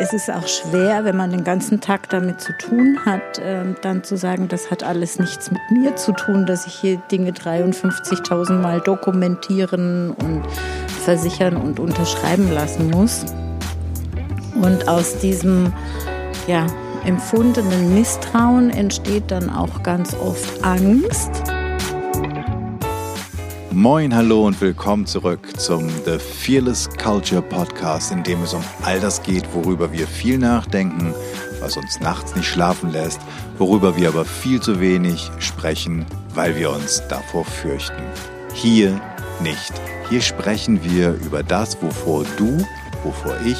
es ist auch schwer, wenn man den ganzen Tag damit zu tun hat, äh, dann zu sagen, das hat alles nichts mit mir zu tun, dass ich hier Dinge 53.000 Mal dokumentieren und versichern und unterschreiben lassen muss. Und aus diesem ja, empfundenen Misstrauen entsteht dann auch ganz oft Angst. Moin, hallo und willkommen zurück zum The Fearless Culture Podcast, in dem es um all das geht, worüber wir viel nachdenken, was uns nachts nicht schlafen lässt, worüber wir aber viel zu wenig sprechen, weil wir uns davor fürchten. Hier nicht. Hier sprechen wir über das, wovor du, wovor ich,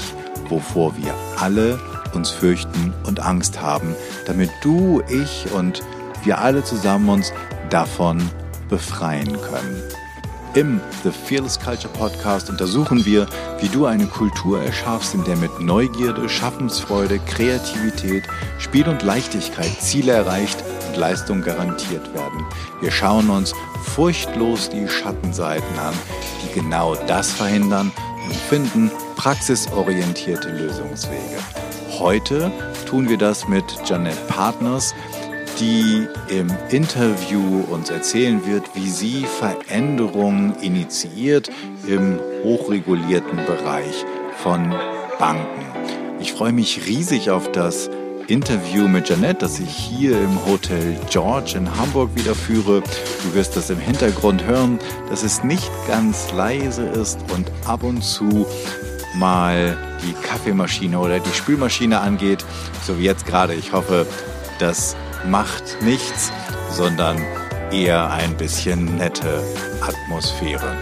wovor wir alle uns fürchten und Angst haben, damit du, ich und wir alle zusammen uns davon befreien können. Im The Fearless Culture Podcast untersuchen wir, wie du eine Kultur erschaffst, in der mit Neugierde, Schaffensfreude, Kreativität, Spiel und Leichtigkeit Ziele erreicht und Leistung garantiert werden. Wir schauen uns furchtlos die Schattenseiten an, die genau das verhindern und finden praxisorientierte Lösungswege. Heute tun wir das mit Janet Partners, die im Interview uns erzählen wird, wie sie Veränderungen initiiert im hochregulierten Bereich von Banken. Ich freue mich riesig auf das Interview mit Janette, das ich hier im Hotel George in Hamburg wieder führe. Du wirst das im Hintergrund hören, dass es nicht ganz leise ist und ab und zu mal die Kaffeemaschine oder die Spülmaschine angeht, so wie jetzt gerade. Ich hoffe, das macht nichts, sondern eher ein bisschen nette Atmosphäre.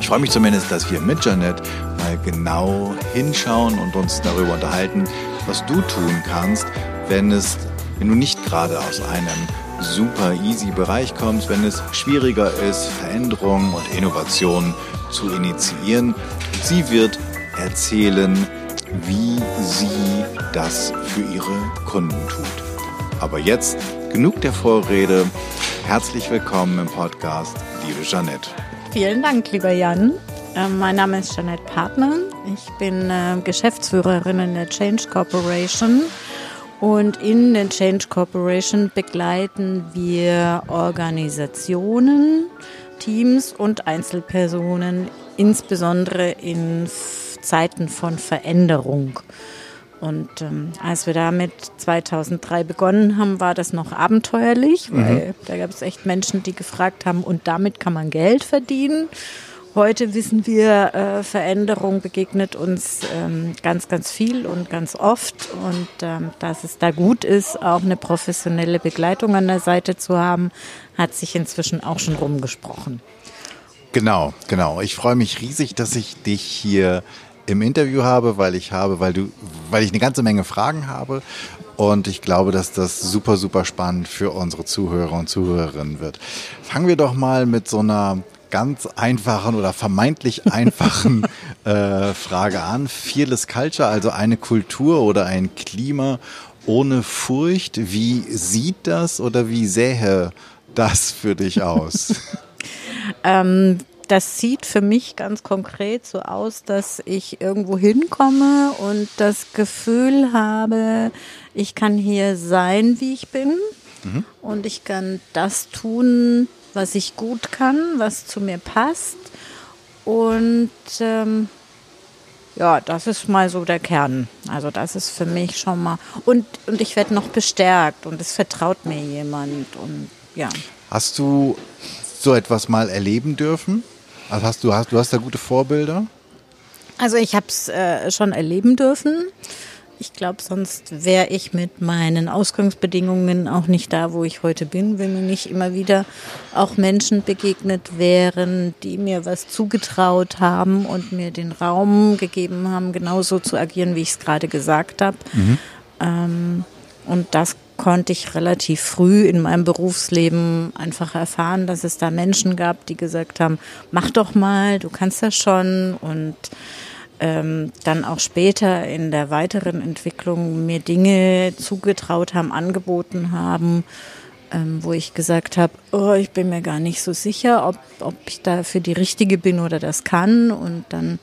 Ich freue mich zumindest, dass wir mit Janet mal genau hinschauen und uns darüber unterhalten, was du tun kannst, wenn es, wenn du nicht gerade aus einem super easy Bereich kommst, wenn es schwieriger ist, Veränderungen und Innovationen zu initiieren. Sie wird erzählen, wie sie das für ihre Kunden tut. Aber jetzt genug der Vorrede. Herzlich willkommen im Podcast, liebe Jeanette. Vielen Dank, lieber Jan. Ähm, mein Name ist Jeanette Partner. Ich bin äh, Geschäftsführerin in der Change Corporation. Und in der Change Corporation begleiten wir Organisationen, Teams und Einzelpersonen, insbesondere in Zeiten von Veränderung. Und ähm, als wir damit 2003 begonnen haben, war das noch abenteuerlich, mhm. weil mhm. da gab es echt Menschen, die gefragt haben, und damit kann man Geld verdienen. Heute wissen wir, äh, Veränderung begegnet uns ähm, ganz, ganz viel und ganz oft. Und ähm, dass es da gut ist, auch eine professionelle Begleitung an der Seite zu haben, hat sich inzwischen auch schon rumgesprochen. Genau, genau. Ich freue mich riesig, dass ich dich hier im Interview habe, weil ich habe, weil du, weil ich eine ganze Menge Fragen habe und ich glaube, dass das super, super spannend für unsere Zuhörer und Zuhörerinnen wird. Fangen wir doch mal mit so einer ganz einfachen oder vermeintlich einfachen äh, Frage an. Fearless Culture, also eine Kultur oder ein Klima ohne Furcht. Wie sieht das oder wie sähe das für dich aus? ähm, das sieht für mich ganz konkret so aus, dass ich irgendwo hinkomme und das Gefühl habe, ich kann hier sein, wie ich bin. Mhm. Und ich kann das tun, was ich gut kann, was zu mir passt. Und ähm, ja, das ist mal so der Kern. Also das ist für mich schon mal. Und, und ich werde noch bestärkt und es vertraut mir jemand. Und ja. Hast du so etwas mal erleben dürfen? Also hast du hast du hast da gute Vorbilder? Also ich habe es äh, schon erleben dürfen. Ich glaube, sonst wäre ich mit meinen Ausgangsbedingungen auch nicht da, wo ich heute bin, wenn mir nicht immer wieder auch Menschen begegnet wären, die mir was zugetraut haben und mir den Raum gegeben haben, genauso zu agieren, wie ich es gerade gesagt habe. Mhm. Ähm, und das konnte ich relativ früh in meinem Berufsleben einfach erfahren, dass es da Menschen gab, die gesagt haben, mach doch mal, du kannst das schon. Und ähm, dann auch später in der weiteren Entwicklung mir Dinge zugetraut haben, angeboten haben, ähm, wo ich gesagt habe, oh, ich bin mir gar nicht so sicher, ob, ob ich da für die Richtige bin oder das kann. Und dann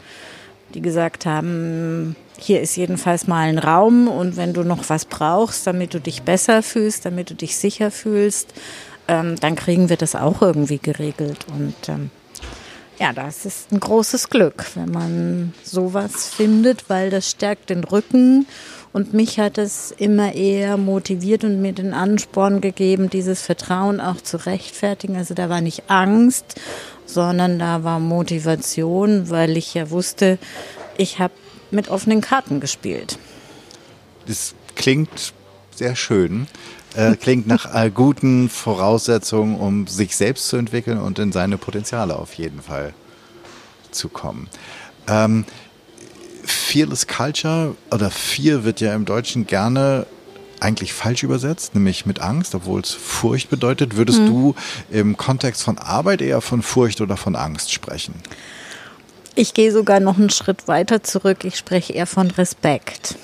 die gesagt haben, hier ist jedenfalls mal ein Raum und wenn du noch was brauchst, damit du dich besser fühlst, damit du dich sicher fühlst, ähm, dann kriegen wir das auch irgendwie geregelt. Und ähm, ja, das ist ein großes Glück, wenn man sowas findet, weil das stärkt den Rücken. Und mich hat es immer eher motiviert und mir den Ansporn gegeben, dieses Vertrauen auch zu rechtfertigen. Also da war nicht Angst, sondern da war Motivation, weil ich ja wusste, ich habe mit offenen Karten gespielt. Das klingt sehr schön. Äh, klingt nach äh, guten Voraussetzungen, um sich selbst zu entwickeln und in seine Potenziale auf jeden Fall zu kommen. Ähm, Fearless Culture oder Fear wird ja im Deutschen gerne eigentlich falsch übersetzt, nämlich mit Angst, obwohl es Furcht bedeutet. Würdest mhm. du im Kontext von Arbeit eher von Furcht oder von Angst sprechen? Ich gehe sogar noch einen Schritt weiter zurück. Ich spreche eher von Respekt.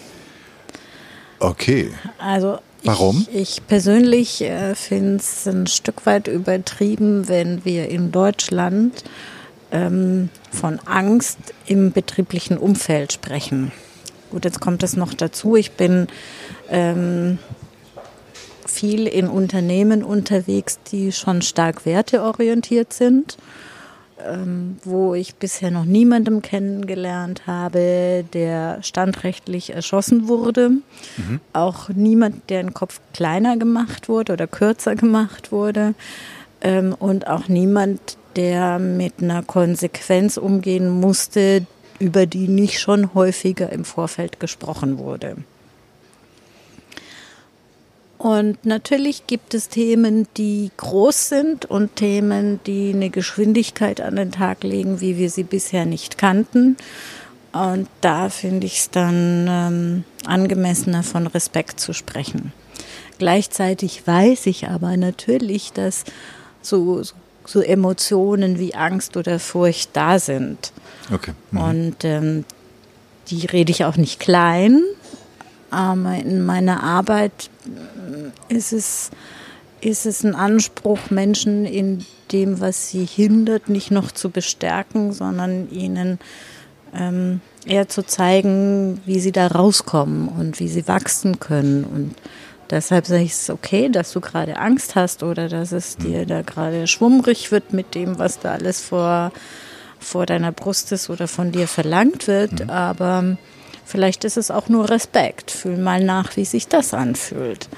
Okay. Also Warum? Ich, ich persönlich äh, finde es ein Stück weit übertrieben, wenn wir in Deutschland ähm, von Angst im betrieblichen Umfeld sprechen. Gut, jetzt kommt es noch dazu. Ich bin ähm, viel in Unternehmen unterwegs, die schon stark werteorientiert sind, ähm, wo ich bisher noch niemandem kennengelernt habe, der standrechtlich erschossen wurde. Mhm. Auch niemand, der den Kopf kleiner gemacht wurde oder kürzer gemacht wurde. Ähm, und auch niemand, der mit einer Konsequenz umgehen musste, über die nicht schon häufiger im Vorfeld gesprochen wurde. Und natürlich gibt es Themen, die groß sind und Themen, die eine Geschwindigkeit an den Tag legen, wie wir sie bisher nicht kannten. Und da finde ich es dann ähm, angemessener, von Respekt zu sprechen. Gleichzeitig weiß ich aber natürlich, dass so, so so Emotionen wie Angst oder Furcht da sind. Okay. Mhm. Und ähm, die rede ich auch nicht klein, aber in meiner Arbeit ist es, ist es ein Anspruch, Menschen in dem, was sie hindert, nicht noch zu bestärken, sondern ihnen ähm, eher zu zeigen, wie sie da rauskommen und wie sie wachsen können und Deshalb sage ich es okay, dass du gerade Angst hast oder dass es dir da gerade schwummrig wird mit dem, was da alles vor, vor deiner Brust ist oder von dir verlangt wird. Mhm. Aber vielleicht ist es auch nur Respekt. Fühl mal nach, wie sich das anfühlt.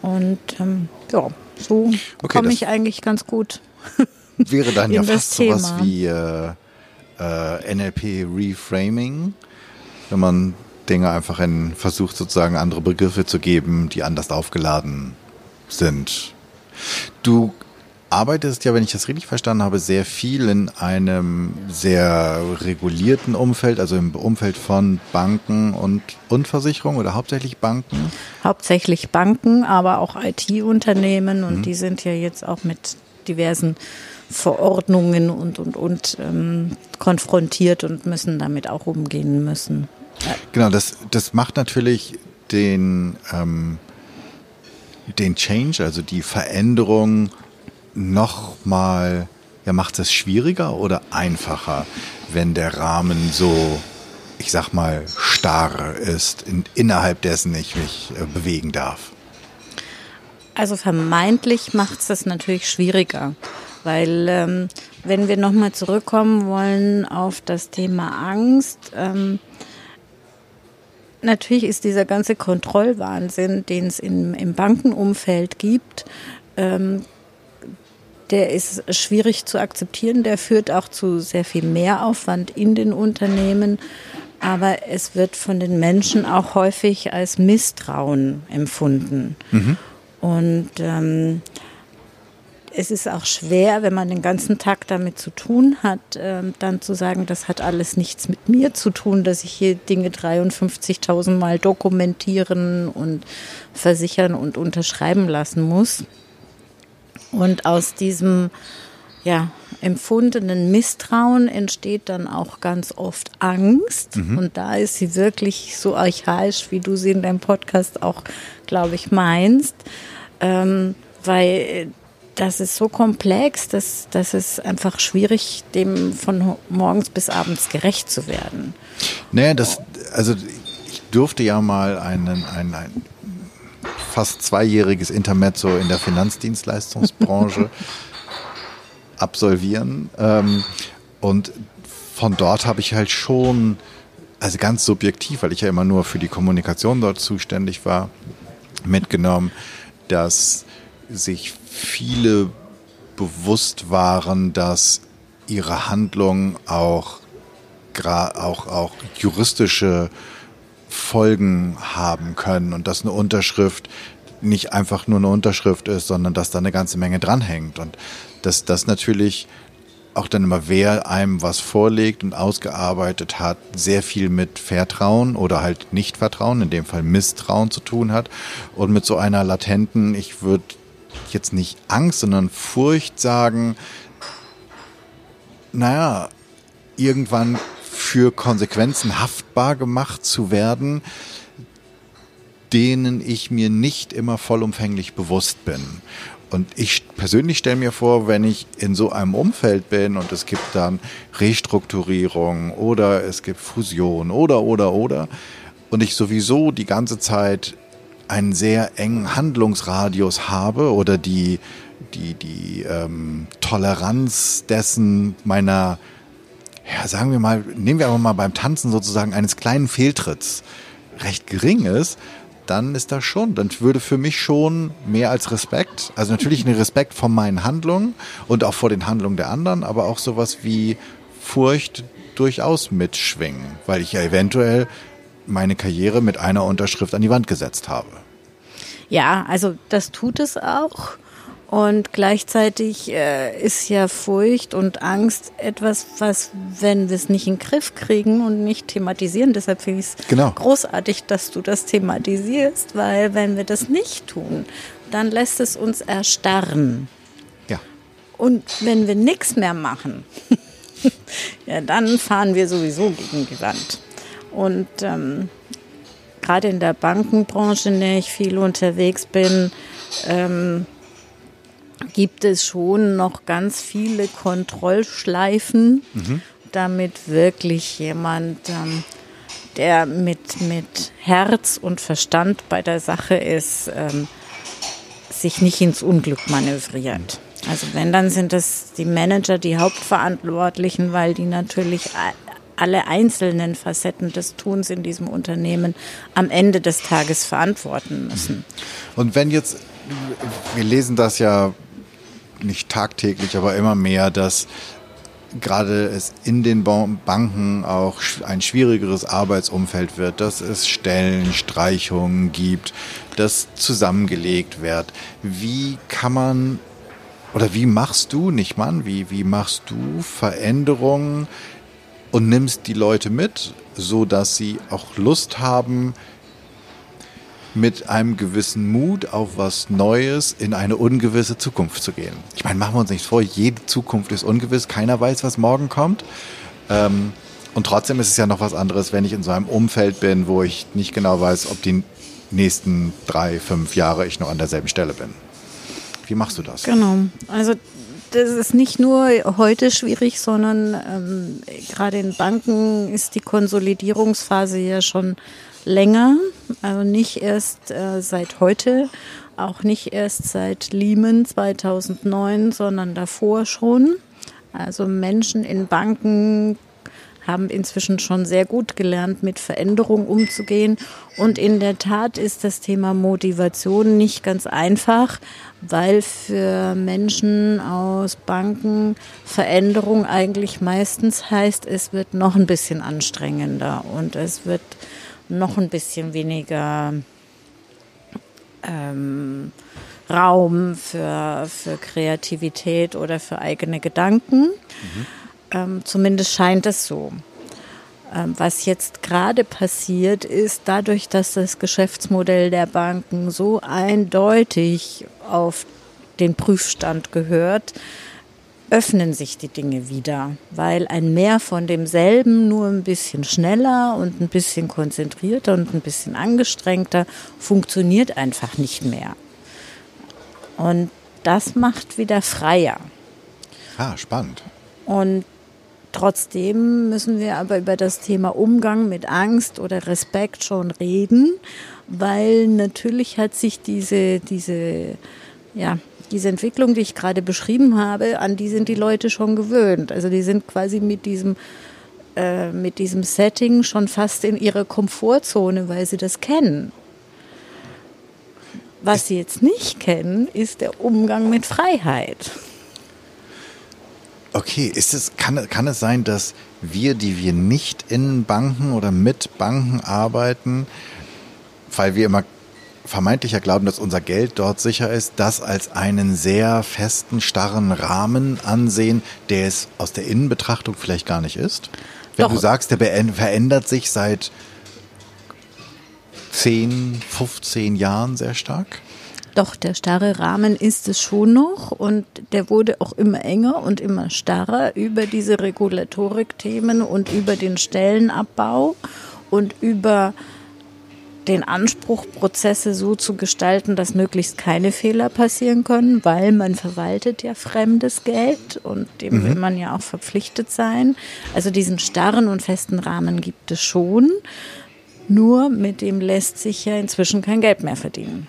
Und ähm, ja, so okay, komme ich eigentlich ganz gut. Wäre dann ja fast sowas wie äh, äh, NLP Reframing, wenn man Dinge einfach in versucht sozusagen andere Begriffe zu geben, die anders aufgeladen sind. Du arbeitest ja, wenn ich das richtig verstanden habe, sehr viel in einem sehr regulierten Umfeld, also im Umfeld von Banken und, und Versicherungen oder hauptsächlich Banken? Hauptsächlich Banken, aber auch IT-Unternehmen und mhm. die sind ja jetzt auch mit diversen Verordnungen und, und, und ähm, konfrontiert und müssen damit auch umgehen müssen. Genau, das, das macht natürlich den, ähm, den Change, also die Veränderung nochmal, ja, macht es schwieriger oder einfacher, wenn der Rahmen so, ich sag mal, starr ist, in, innerhalb dessen ich mich äh, bewegen darf? Also vermeintlich macht es das natürlich schwieriger, weil ähm, wenn wir nochmal zurückkommen wollen auf das Thema Angst, ähm, Natürlich ist dieser ganze Kontrollwahnsinn, den es im, im Bankenumfeld gibt, ähm, der ist schwierig zu akzeptieren. Der führt auch zu sehr viel Mehraufwand in den Unternehmen. Aber es wird von den Menschen auch häufig als Misstrauen empfunden. Mhm. Und ähm, es ist auch schwer, wenn man den ganzen Tag damit zu tun hat, äh, dann zu sagen, das hat alles nichts mit mir zu tun, dass ich hier Dinge 53.000 Mal dokumentieren und versichern und unterschreiben lassen muss. Und aus diesem ja, empfundenen Misstrauen entsteht dann auch ganz oft Angst. Mhm. Und da ist sie wirklich so archaisch, wie du sie in deinem Podcast auch, glaube ich, meinst. Ähm, weil das ist so komplex, dass, dass es einfach schwierig, dem von morgens bis abends gerecht zu werden. Naja, das, also ich durfte ja mal einen, ein, ein fast zweijähriges Intermezzo in der Finanzdienstleistungsbranche absolvieren. Ähm, und von dort habe ich halt schon, also ganz subjektiv, weil ich ja immer nur für die Kommunikation dort zuständig war, mitgenommen, dass sich viele bewusst waren, dass ihre Handlungen auch, auch, auch juristische Folgen haben können und dass eine Unterschrift nicht einfach nur eine Unterschrift ist, sondern dass da eine ganze Menge dranhängt und dass das natürlich auch dann immer, wer einem was vorlegt und ausgearbeitet hat, sehr viel mit Vertrauen oder halt Nichtvertrauen, in dem Fall Misstrauen zu tun hat und mit so einer latenten, ich würde jetzt nicht Angst, sondern Furcht sagen, naja, irgendwann für Konsequenzen haftbar gemacht zu werden, denen ich mir nicht immer vollumfänglich bewusst bin. Und ich persönlich stelle mir vor, wenn ich in so einem Umfeld bin und es gibt dann Restrukturierung oder es gibt Fusion oder, oder, oder, und ich sowieso die ganze Zeit einen sehr engen Handlungsradius habe oder die, die, die ähm, Toleranz dessen meiner, ja, sagen wir mal, nehmen wir aber mal beim Tanzen sozusagen eines kleinen Fehltritts recht gering ist, dann ist das schon, dann würde für mich schon mehr als Respekt, also natürlich ein Respekt vor meinen Handlungen und auch vor den Handlungen der anderen, aber auch sowas wie Furcht durchaus mitschwingen, weil ich ja eventuell meine Karriere mit einer Unterschrift an die Wand gesetzt habe. Ja, also das tut es auch. Und gleichzeitig äh, ist ja Furcht und Angst etwas, was, wenn wir es nicht in den Griff kriegen und nicht thematisieren, deshalb finde ich es genau. großartig, dass du das thematisierst, weil wenn wir das nicht tun, dann lässt es uns erstarren. Ja. Und wenn wir nichts mehr machen, ja, dann fahren wir sowieso gegen die Wand. Und ähm, gerade in der Bankenbranche, in der ich viel unterwegs bin, ähm, gibt es schon noch ganz viele Kontrollschleifen, mhm. damit wirklich jemand, ähm, der mit, mit Herz und Verstand bei der Sache ist, ähm, sich nicht ins Unglück manövriert. Also wenn, dann sind es die Manager, die Hauptverantwortlichen, weil die natürlich alle einzelnen Facetten des Tuns in diesem Unternehmen am Ende des Tages verantworten müssen. Und wenn jetzt, wir lesen das ja nicht tagtäglich, aber immer mehr, dass gerade es in den Banken auch ein schwierigeres Arbeitsumfeld wird, dass es Stellenstreichungen gibt, dass zusammengelegt wird. Wie kann man oder wie machst du, nicht Mann, wie, wie machst du Veränderungen und nimmst die Leute mit, so dass sie auch Lust haben, mit einem gewissen Mut auf was Neues in eine ungewisse Zukunft zu gehen. Ich meine, machen wir uns nichts vor, jede Zukunft ist ungewiss, keiner weiß, was morgen kommt. Ähm, und trotzdem ist es ja noch was anderes, wenn ich in so einem Umfeld bin, wo ich nicht genau weiß, ob die nächsten drei, fünf Jahre ich noch an derselben Stelle bin. Wie machst du das? Genau. Also das ist nicht nur heute schwierig, sondern ähm, gerade in Banken ist die Konsolidierungsphase ja schon länger. Also nicht erst äh, seit heute, auch nicht erst seit Lehman 2009, sondern davor schon. Also Menschen in Banken haben inzwischen schon sehr gut gelernt, mit Veränderung umzugehen. Und in der Tat ist das Thema Motivation nicht ganz einfach, weil für Menschen aus Banken Veränderung eigentlich meistens heißt, es wird noch ein bisschen anstrengender und es wird noch ein bisschen weniger ähm, Raum für, für Kreativität oder für eigene Gedanken. Mhm. Ähm, zumindest scheint es so. Ähm, was jetzt gerade passiert ist, dadurch, dass das Geschäftsmodell der Banken so eindeutig auf den Prüfstand gehört, öffnen sich die Dinge wieder, weil ein Mehr von demselben nur ein bisschen schneller und ein bisschen konzentrierter und ein bisschen angestrengter funktioniert einfach nicht mehr. Und das macht wieder freier. Ah, spannend. Und trotzdem müssen wir aber über das Thema Umgang mit Angst oder Respekt schon reden, weil natürlich hat sich diese, diese, ja, diese Entwicklung, die ich gerade beschrieben habe, an die sind die Leute schon gewöhnt. Also die sind quasi mit diesem äh, mit diesem Setting schon fast in ihrer Komfortzone, weil sie das kennen. Was sie jetzt nicht kennen, ist der Umgang mit Freiheit. Okay, ist es, kann, kann es sein, dass wir, die wir nicht in Banken oder mit Banken arbeiten, weil wir immer vermeintlicher glauben, dass unser Geld dort sicher ist, das als einen sehr festen, starren Rahmen ansehen, der es aus der Innenbetrachtung vielleicht gar nicht ist? Wenn Doch. du sagst, der verändert sich seit 10, 15 Jahren sehr stark? Doch, der starre Rahmen ist es schon noch und der wurde auch immer enger und immer starrer über diese Regulatorik-Themen und über den Stellenabbau und über den Anspruch, Prozesse so zu gestalten, dass möglichst keine Fehler passieren können, weil man verwaltet ja fremdes Geld und dem mhm. will man ja auch verpflichtet sein. Also diesen starren und festen Rahmen gibt es schon, nur mit dem lässt sich ja inzwischen kein Geld mehr verdienen.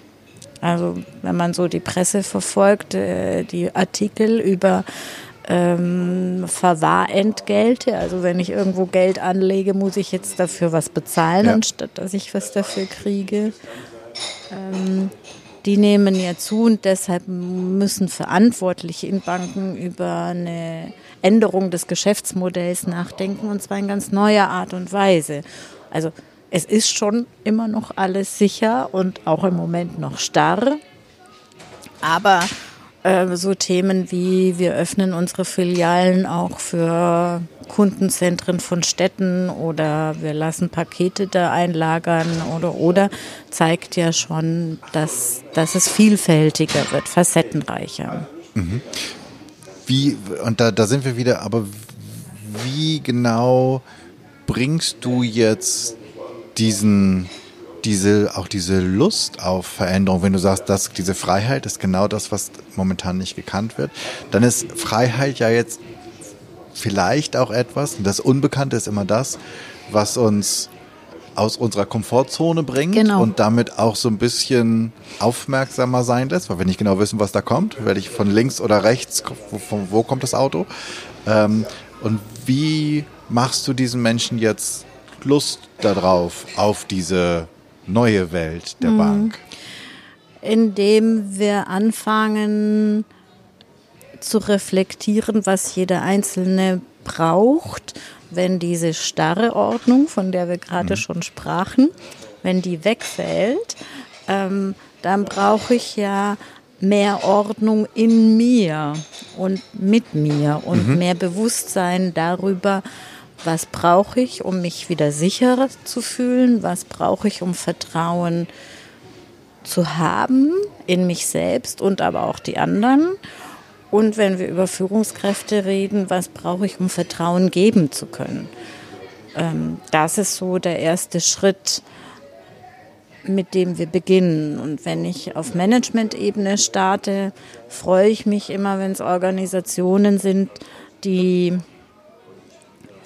Also wenn man so die Presse verfolgt, äh, die Artikel über ähm, Verwahrentgelte. Also wenn ich irgendwo Geld anlege, muss ich jetzt dafür was bezahlen, ja. anstatt dass ich was dafür kriege. Ähm, die nehmen ja zu und deshalb müssen Verantwortliche in Banken über eine Änderung des Geschäftsmodells nachdenken und zwar in ganz neuer Art und Weise. Also es ist schon immer noch alles sicher und auch im Moment noch starr, aber äh, so Themen wie wir öffnen unsere Filialen auch für Kundenzentren von Städten oder wir lassen Pakete da einlagern oder oder zeigt ja schon, dass, dass es vielfältiger wird, facettenreicher. Mhm. Wie, und da, da sind wir wieder, aber wie genau bringst du jetzt diesen diese, auch diese Lust auf Veränderung, wenn du sagst, dass diese Freiheit ist genau das, was momentan nicht gekannt wird, dann ist Freiheit ja jetzt vielleicht auch etwas, und das Unbekannte ist immer das, was uns aus unserer Komfortzone bringt genau. und damit auch so ein bisschen aufmerksamer sein lässt, weil wir nicht genau wissen, was da kommt. Werde ich von links oder rechts, wo, von wo kommt das Auto? Ähm, und wie machst du diesen Menschen jetzt Lust darauf, auf diese neue Welt der mhm. Bank? Indem wir anfangen zu reflektieren, was jeder Einzelne braucht, wenn diese starre Ordnung, von der wir gerade mhm. schon sprachen, wenn die wegfällt, ähm, dann brauche ich ja mehr Ordnung in mir und mit mir und mhm. mehr Bewusstsein darüber, was brauche ich, um mich wieder sicherer zu fühlen? Was brauche ich, um Vertrauen zu haben in mich selbst und aber auch die anderen? Und wenn wir über Führungskräfte reden, was brauche ich, um Vertrauen geben zu können? Ähm, das ist so der erste Schritt, mit dem wir beginnen. Und wenn ich auf Management-Ebene starte, freue ich mich immer, wenn es Organisationen sind, die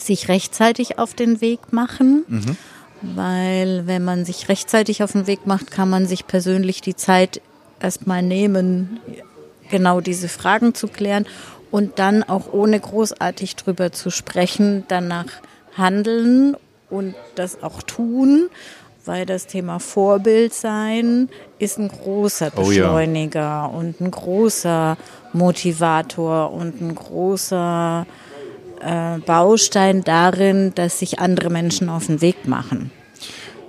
sich rechtzeitig auf den Weg machen. Mhm. Weil wenn man sich rechtzeitig auf den Weg macht, kann man sich persönlich die Zeit erstmal nehmen, genau diese Fragen zu klären und dann auch ohne großartig drüber zu sprechen, danach handeln und das auch tun, weil das Thema Vorbild sein ist ein großer Beschleuniger oh ja. und ein großer Motivator und ein großer äh, Baustein darin, dass sich andere Menschen auf den Weg machen.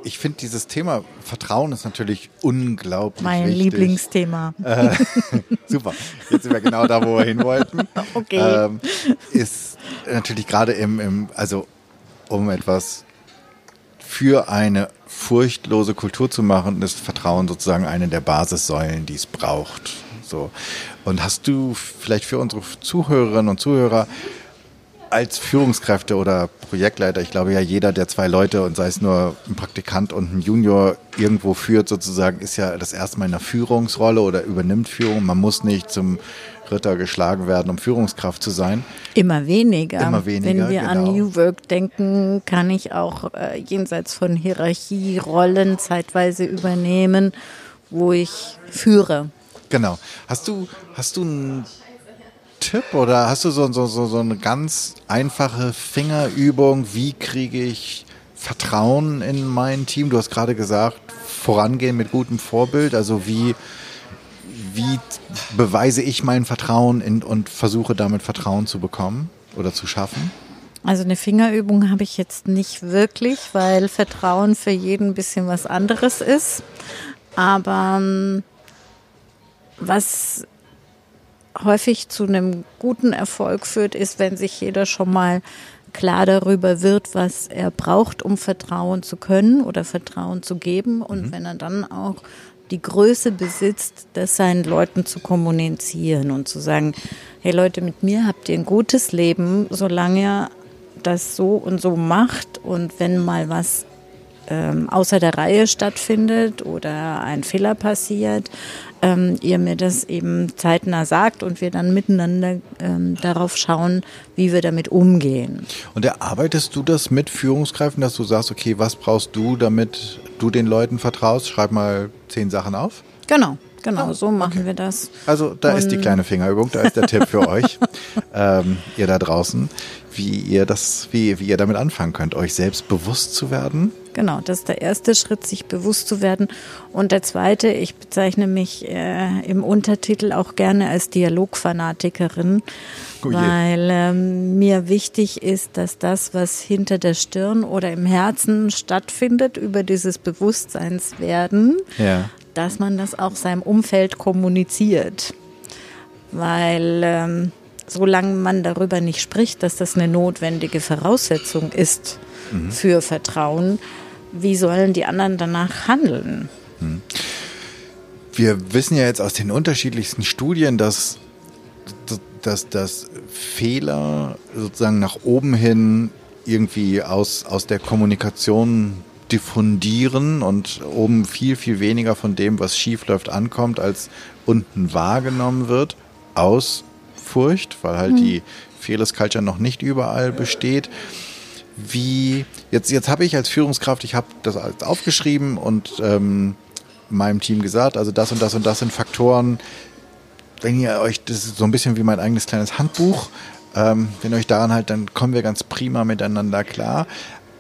Ich finde dieses Thema Vertrauen ist natürlich unglaublich mein wichtig. Lieblingsthema. Äh, super. Jetzt sind wir genau da, wo wir hin wollten. Okay. Ähm, ist natürlich gerade im, im, also um etwas für eine furchtlose Kultur zu machen, ist Vertrauen sozusagen eine der Basissäulen, die es braucht. So. Und hast du vielleicht für unsere Zuhörerinnen und Zuhörer als Führungskräfte oder Projektleiter, ich glaube ja jeder, der zwei Leute und sei es nur ein Praktikant und ein Junior irgendwo führt sozusagen, ist ja das erste Mal in einer Führungsrolle oder übernimmt Führung. Man muss nicht zum Ritter geschlagen werden, um Führungskraft zu sein. Immer weniger. Immer weniger. Wenn wir genau. an New Work denken, kann ich auch äh, jenseits von Hierarchierollen zeitweise übernehmen, wo ich führe. Genau. Hast du, hast du einen Tipp oder hast du so, so, so, so eine ganz einfache Fingerübung? Wie kriege ich Vertrauen in mein Team? Du hast gerade gesagt, vorangehen mit gutem Vorbild. Also wie, wie beweise ich mein Vertrauen in, und versuche damit Vertrauen zu bekommen oder zu schaffen? Also eine Fingerübung habe ich jetzt nicht wirklich, weil Vertrauen für jeden ein bisschen was anderes ist. Aber ähm, was häufig zu einem guten Erfolg führt, ist, wenn sich jeder schon mal klar darüber wird, was er braucht, um Vertrauen zu können oder Vertrauen zu geben. Und mhm. wenn er dann auch die Größe besitzt, das seinen Leuten zu kommunizieren und zu sagen, hey Leute, mit mir habt ihr ein gutes Leben, solange ihr das so und so macht und wenn mal was ähm, außer der Reihe stattfindet oder ein Fehler passiert, ähm, ihr mir das eben zeitnah sagt und wir dann miteinander ähm, darauf schauen, wie wir damit umgehen. Und erarbeitest du das mit Führungskräften, dass du sagst, okay, was brauchst du, damit du den Leuten vertraust? Schreib mal zehn Sachen auf. Genau. Genau, oh, so machen okay. wir das. Also da und ist die kleine Fingerübung, da ist der Tipp für euch, ähm, ihr da draußen, wie ihr das, wie, wie ihr damit anfangen könnt, euch selbst bewusst zu werden. Genau, das ist der erste Schritt, sich bewusst zu werden. Und der zweite, ich bezeichne mich äh, im Untertitel auch gerne als Dialogfanatikerin, oh weil ähm, mir wichtig ist, dass das, was hinter der Stirn oder im Herzen stattfindet, über dieses Bewusstseinswerden, ja dass man das auch seinem Umfeld kommuniziert. Weil ähm, solange man darüber nicht spricht, dass das eine notwendige Voraussetzung ist mhm. für Vertrauen, wie sollen die anderen danach handeln? Mhm. Wir wissen ja jetzt aus den unterschiedlichsten Studien, dass, dass, dass Fehler sozusagen nach oben hin irgendwie aus, aus der Kommunikation diffundieren und oben viel, viel weniger von dem, was schief läuft, ankommt, als unten wahrgenommen wird, aus Furcht, weil halt mhm. die Fearless Culture noch nicht überall besteht. Wie, jetzt, jetzt habe ich als Führungskraft, ich habe das aufgeschrieben und ähm, meinem Team gesagt, also das und das und das sind Faktoren, wenn ihr euch, das ist so ein bisschen wie mein eigenes kleines Handbuch, ähm, wenn euch daran halt, dann kommen wir ganz prima miteinander klar.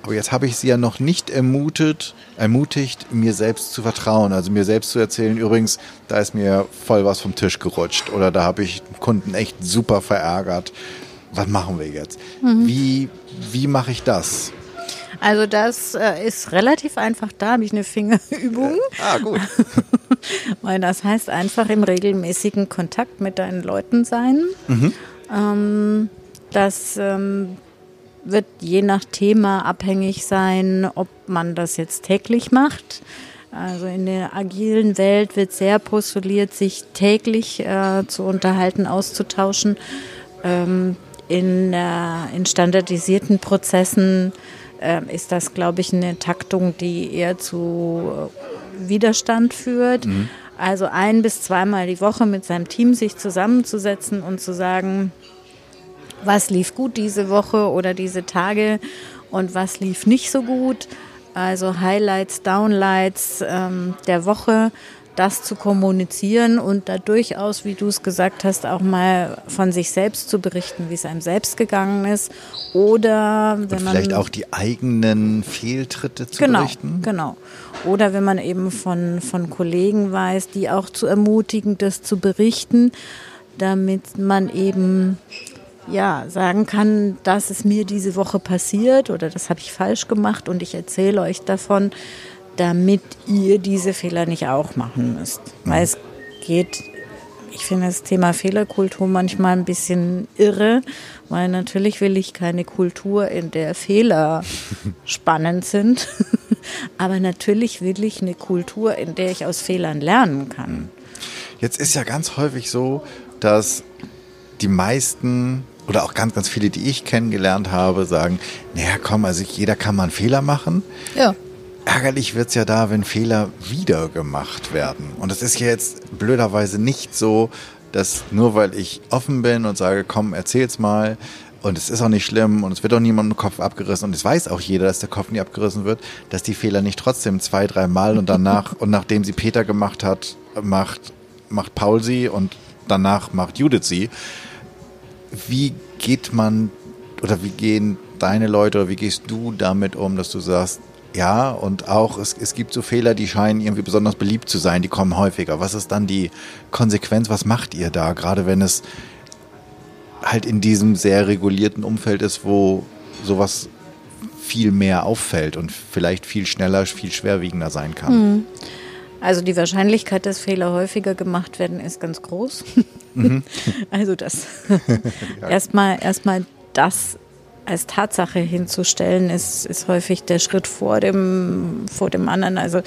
Aber jetzt habe ich sie ja noch nicht ermutet, ermutigt, mir selbst zu vertrauen. Also mir selbst zu erzählen, übrigens, da ist mir voll was vom Tisch gerutscht oder da habe ich Kunden echt super verärgert. Was machen wir jetzt? Mhm. Wie, wie mache ich das? Also das äh, ist relativ einfach. Da habe ich eine Fingerübung. Äh, ah, gut. Weil das heißt einfach im regelmäßigen Kontakt mit deinen Leuten sein. Mhm. Ähm, dass ähm, wird je nach Thema abhängig sein, ob man das jetzt täglich macht. Also in der agilen Welt wird sehr postuliert, sich täglich äh, zu unterhalten, auszutauschen. Ähm, in, äh, in standardisierten Prozessen äh, ist das, glaube ich, eine Taktung, die eher zu äh, Widerstand führt. Mhm. Also ein bis zweimal die Woche mit seinem Team sich zusammenzusetzen und zu sagen, was lief gut diese Woche oder diese Tage und was lief nicht so gut. Also Highlights, Downlights ähm, der Woche, das zu kommunizieren und da durchaus, wie du es gesagt hast, auch mal von sich selbst zu berichten, wie es einem selbst gegangen ist. Oder wenn und vielleicht man, auch die eigenen Fehltritte zu genau, berichten. Genau. Oder wenn man eben von, von Kollegen weiß, die auch zu ermutigen, das zu berichten, damit man eben ja, sagen kann, das ist mir diese Woche passiert oder das habe ich falsch gemacht und ich erzähle euch davon, damit ihr diese Fehler nicht auch machen müsst. Weil es geht, ich finde das Thema Fehlerkultur manchmal ein bisschen irre, weil natürlich will ich keine Kultur, in der Fehler spannend sind, aber natürlich will ich eine Kultur, in der ich aus Fehlern lernen kann. Jetzt ist ja ganz häufig so, dass die meisten oder auch ganz, ganz viele, die ich kennengelernt habe, sagen, naja, komm, also jeder kann mal einen Fehler machen. Ja. Ärgerlich wird's ja da, wenn Fehler wieder gemacht werden. Und das ist ja jetzt blöderweise nicht so, dass nur weil ich offen bin und sage, komm, erzähl's mal, und es ist auch nicht schlimm und es wird auch niemandem Kopf abgerissen und es weiß auch jeder, dass der Kopf nie abgerissen wird, dass die Fehler nicht trotzdem zwei, drei Mal und danach und nachdem sie Peter gemacht hat, macht, macht Paul sie und danach macht Judith sie. Wie geht man oder wie gehen deine Leute oder wie gehst du damit um, dass du sagst, ja, und auch es, es gibt so Fehler, die scheinen irgendwie besonders beliebt zu sein, die kommen häufiger. Was ist dann die Konsequenz? Was macht ihr da, gerade wenn es halt in diesem sehr regulierten Umfeld ist, wo sowas viel mehr auffällt und vielleicht viel schneller, viel schwerwiegender sein kann. Hm. Also die Wahrscheinlichkeit, dass Fehler häufiger gemacht werden, ist ganz groß. Mhm. Also das ja. erstmal erstmal das als Tatsache hinzustellen, ist, ist häufig der Schritt vor dem, vor dem anderen. Also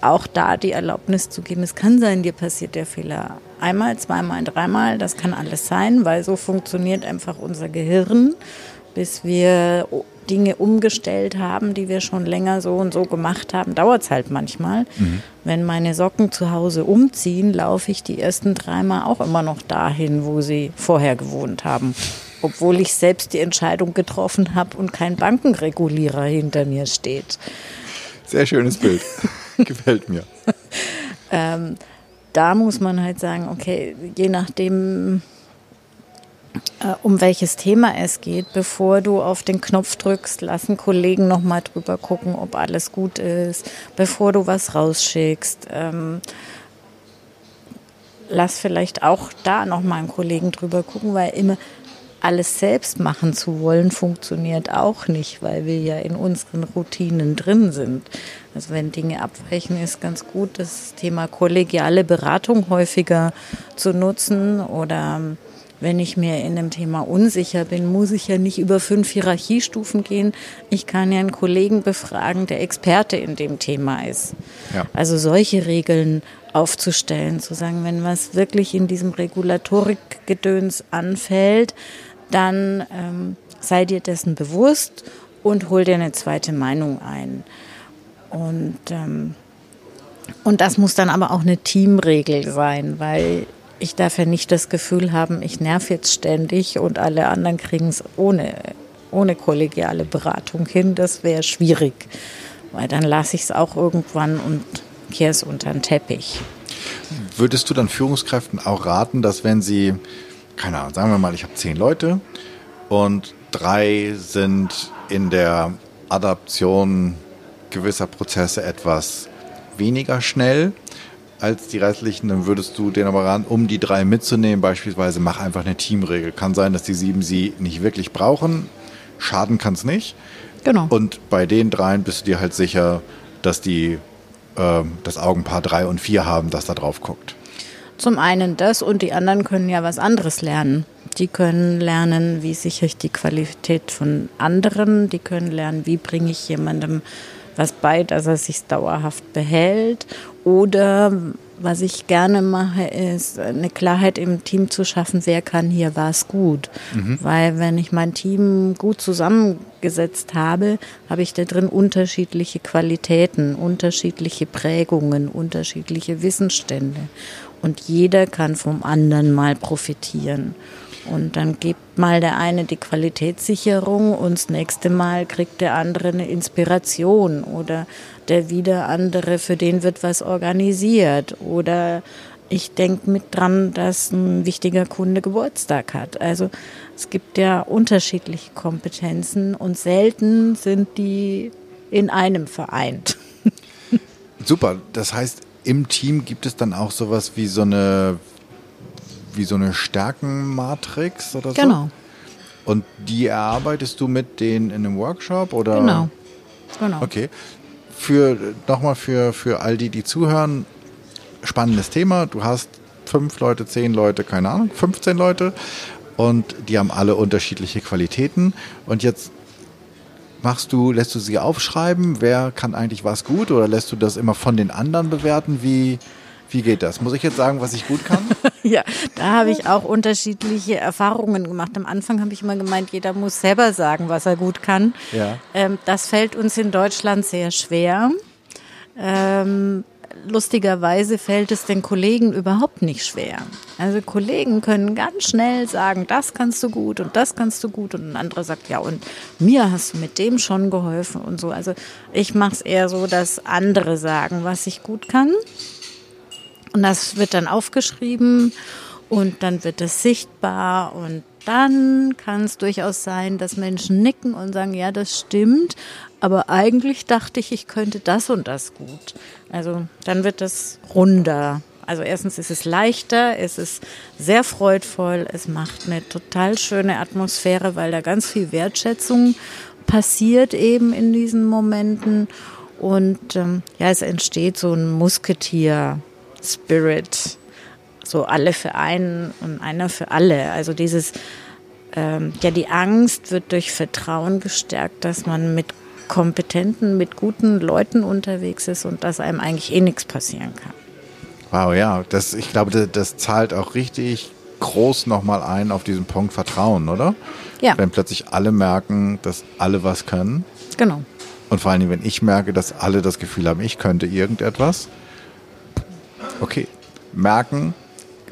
auch da die Erlaubnis zu geben, es kann sein, dir passiert der Fehler einmal, zweimal, dreimal, das kann alles sein, weil so funktioniert einfach unser Gehirn, bis wir Dinge umgestellt haben, die wir schon länger so und so gemacht haben, dauert es halt manchmal. Mhm. Wenn meine Socken zu Hause umziehen, laufe ich die ersten dreimal auch immer noch dahin, wo sie vorher gewohnt haben. Obwohl ich selbst die Entscheidung getroffen habe und kein Bankenregulierer hinter mir steht. Sehr schönes Bild. Gefällt mir. ähm, da muss man halt sagen, okay, je nachdem, äh, um welches Thema es geht, bevor du auf den Knopf drückst, lassen Kollegen nochmal drüber gucken, ob alles gut ist, bevor du was rausschickst. Ähm, lass vielleicht auch da nochmal einen Kollegen drüber gucken, weil immer alles selbst machen zu wollen, funktioniert auch nicht, weil wir ja in unseren Routinen drin sind. Also wenn Dinge abbrechen, ist ganz gut, das Thema kollegiale Beratung häufiger zu nutzen oder wenn ich mir in einem Thema unsicher bin, muss ich ja nicht über fünf Hierarchiestufen gehen. Ich kann ja einen Kollegen befragen, der Experte in dem Thema ist. Ja. Also solche Regeln aufzustellen, zu sagen, wenn was wirklich in diesem Regulatorikgedöns anfällt, dann ähm, sei dir dessen bewusst und hol dir eine zweite Meinung ein. Und, ähm, und das muss dann aber auch eine Teamregel sein, weil ich darf ja nicht das Gefühl haben, ich nerv jetzt ständig und alle anderen kriegen es ohne, ohne kollegiale Beratung hin. Das wäre schwierig, weil dann lasse ich es auch irgendwann und kehre es unter den Teppich. Würdest du dann Führungskräften auch raten, dass wenn sie keine Ahnung, sagen wir mal, ich habe zehn Leute und drei sind in der Adaption gewisser Prozesse etwas weniger schnell als die restlichen, dann würdest du den aber ran, um die drei mitzunehmen, beispielsweise mach einfach eine Teamregel. Kann sein, dass die sieben sie nicht wirklich brauchen. Schaden kann es nicht. Genau. Und bei den dreien bist du dir halt sicher, dass die äh, das Augenpaar drei und vier haben, das da drauf guckt. Zum einen das und die anderen können ja was anderes lernen. Die können lernen, wie sichere ich die Qualität von anderen. Die können lernen, wie bringe ich jemandem was bei, dass er sich dauerhaft behält. Oder was ich gerne mache, ist eine Klarheit im Team zu schaffen, wer kann hier was gut. Mhm. Weil wenn ich mein Team gut zusammengesetzt habe, habe ich da drin unterschiedliche Qualitäten, unterschiedliche Prägungen, unterschiedliche Wissensstände und jeder kann vom anderen mal profitieren. Und dann gibt mal der eine die Qualitätssicherung und das nächste Mal kriegt der andere eine Inspiration oder der wieder andere, für den wird was organisiert oder ich denke mit dran, dass ein wichtiger Kunde Geburtstag hat. Also es gibt ja unterschiedliche Kompetenzen und selten sind die in einem vereint. Super, das heißt, im Team gibt es dann auch sowas wie so eine, wie so eine Stärkenmatrix oder so? Genau. Und die erarbeitest du mit denen in einem Workshop oder? Genau. Genau. Okay. Für, nochmal für, für all die, die zuhören, spannendes Thema. Du hast fünf Leute, zehn Leute, keine Ahnung, 15 Leute und die haben alle unterschiedliche Qualitäten. Und jetzt machst du, lässt du sie aufschreiben, wer kann eigentlich was gut oder lässt du das immer von den anderen bewerten? Wie, Wie geht das? Muss ich jetzt sagen, was ich gut kann? ja, da habe ich auch unterschiedliche Erfahrungen gemacht. Am Anfang habe ich immer gemeint, jeder muss selber sagen, was er gut kann. Ja. Ähm, das fällt uns in Deutschland sehr schwer. Ähm, lustigerweise fällt es den Kollegen überhaupt nicht schwer. Also Kollegen können ganz schnell sagen, das kannst du gut und das kannst du gut und ein anderer sagt, ja und mir hast du mit dem schon geholfen und so. Also ich mache es eher so, dass andere sagen, was ich gut kann und das wird dann aufgeschrieben und dann wird es sichtbar und dann kann es durchaus sein, dass Menschen nicken und sagen, ja, das stimmt, aber eigentlich dachte ich, ich könnte das und das gut. Also dann wird das runder. Also erstens ist es leichter, es ist sehr freudvoll, es macht eine total schöne Atmosphäre, weil da ganz viel Wertschätzung passiert eben in diesen Momenten. Und ähm, ja, es entsteht so ein Musketier-Spirit. So alle für einen und einer für alle. Also dieses, ähm, ja, die Angst wird durch Vertrauen gestärkt, dass man mit kompetenten, mit guten Leuten unterwegs ist und dass einem eigentlich eh nichts passieren kann. Wow, ja, das, ich glaube, das, das zahlt auch richtig groß nochmal ein auf diesen Punkt Vertrauen, oder? Ja. Wenn plötzlich alle merken, dass alle was können. Genau. Und vor allem, wenn ich merke, dass alle das Gefühl haben, ich könnte irgendetwas. Okay, merken,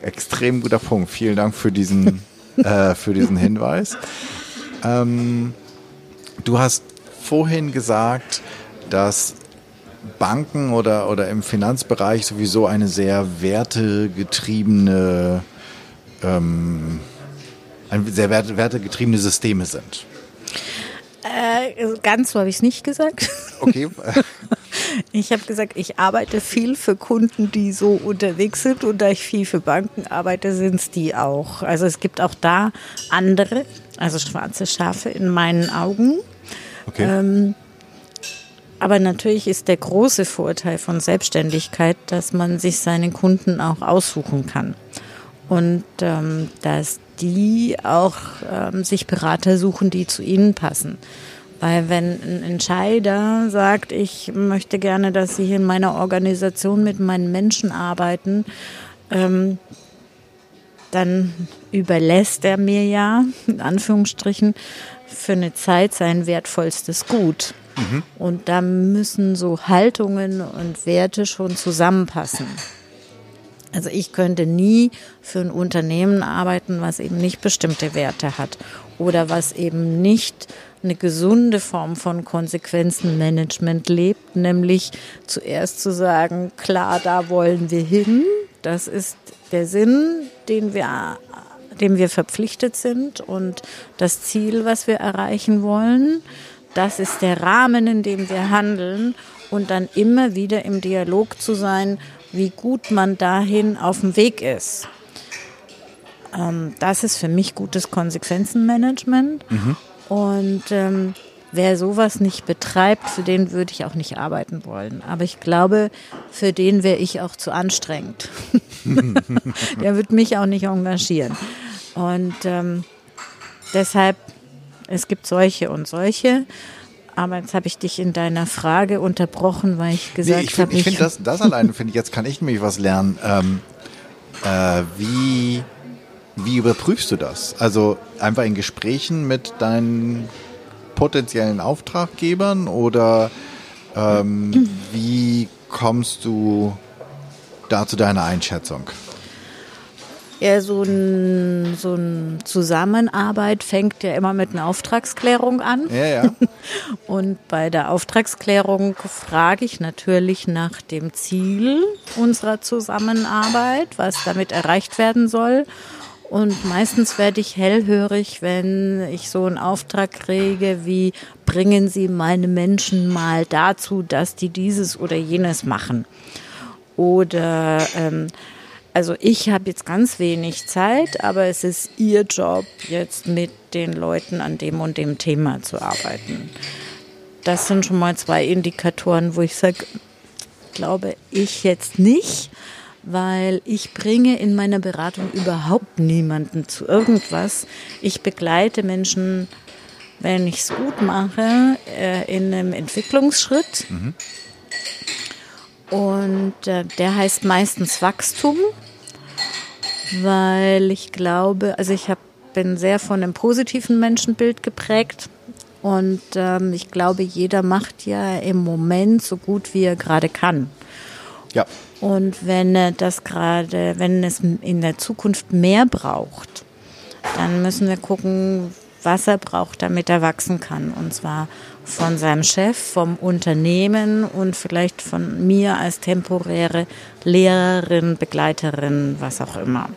extrem guter Punkt. Vielen Dank für diesen, äh, für diesen Hinweis. Ähm, du hast vorhin gesagt, dass Banken oder, oder im Finanzbereich sowieso eine sehr wertegetriebene, ähm, ein sehr werte, wertegetriebene Systeme sind. Äh, ganz so habe ich es nicht gesagt. Okay. Ich habe gesagt, ich arbeite viel für Kunden, die so unterwegs sind und da ich viel für Banken arbeite, sind es die auch. Also es gibt auch da andere, also schwarze Schafe in meinen Augen. Okay. Ähm, aber natürlich ist der große Vorteil von Selbstständigkeit, dass man sich seinen Kunden auch aussuchen kann. Und ähm, dass die auch ähm, sich Berater suchen, die zu ihnen passen. Weil wenn ein Entscheider sagt, ich möchte gerne, dass Sie in meiner Organisation mit meinen Menschen arbeiten, ähm, dann überlässt er mir ja, in Anführungsstrichen, für eine Zeit sein wertvollstes Gut. Mhm. Und da müssen so Haltungen und Werte schon zusammenpassen. Also ich könnte nie für ein Unternehmen arbeiten, was eben nicht bestimmte Werte hat oder was eben nicht eine gesunde Form von Konsequenzenmanagement lebt, nämlich zuerst zu sagen, klar, da wollen wir hin, das ist der Sinn, den wir dem wir verpflichtet sind und das Ziel, was wir erreichen wollen. Das ist der Rahmen, in dem wir handeln und dann immer wieder im Dialog zu sein, wie gut man dahin auf dem Weg ist. Ähm, das ist für mich gutes Konsequenzenmanagement. Mhm. Und ähm, wer sowas nicht betreibt, für den würde ich auch nicht arbeiten wollen. Aber ich glaube, für den wäre ich auch zu anstrengend. Der wird mich auch nicht engagieren. Und ähm, deshalb, es gibt solche und solche. Aber jetzt habe ich dich in deiner Frage unterbrochen, weil ich gesagt nee, ich habe. Ich finde das, das alleine, finde ich, jetzt kann ich nämlich was lernen. Ähm, äh, wie, wie überprüfst du das? Also einfach in Gesprächen mit deinen potenziellen Auftraggebern oder ähm, wie kommst du da zu deiner Einschätzung? Ja, so ein, so ein Zusammenarbeit fängt ja immer mit einer Auftragsklärung an. Ja, ja. Und bei der Auftragsklärung frage ich natürlich nach dem Ziel unserer Zusammenarbeit, was damit erreicht werden soll. Und meistens werde ich hellhörig, wenn ich so einen Auftrag kriege, wie bringen Sie meine Menschen mal dazu, dass die dieses oder jenes machen. Oder ähm, also ich habe jetzt ganz wenig Zeit, aber es ist Ihr Job, jetzt mit den Leuten an dem und dem Thema zu arbeiten. Das sind schon mal zwei Indikatoren, wo ich sage, glaube ich jetzt nicht weil ich bringe in meiner Beratung überhaupt niemanden zu irgendwas. Ich begleite Menschen, wenn ich es gut mache, äh, in einem Entwicklungsschritt. Mhm. Und äh, der heißt meistens Wachstum, weil ich glaube, also ich hab, bin sehr von einem positiven Menschenbild geprägt. Und ähm, ich glaube, jeder macht ja im Moment so gut, wie er gerade kann. Ja. Und wenn er das gerade, wenn es in der Zukunft mehr braucht, dann müssen wir gucken, was er braucht, damit er wachsen kann. Und zwar von seinem Chef, vom Unternehmen und vielleicht von mir als temporäre Lehrerin, Begleiterin, was auch immer.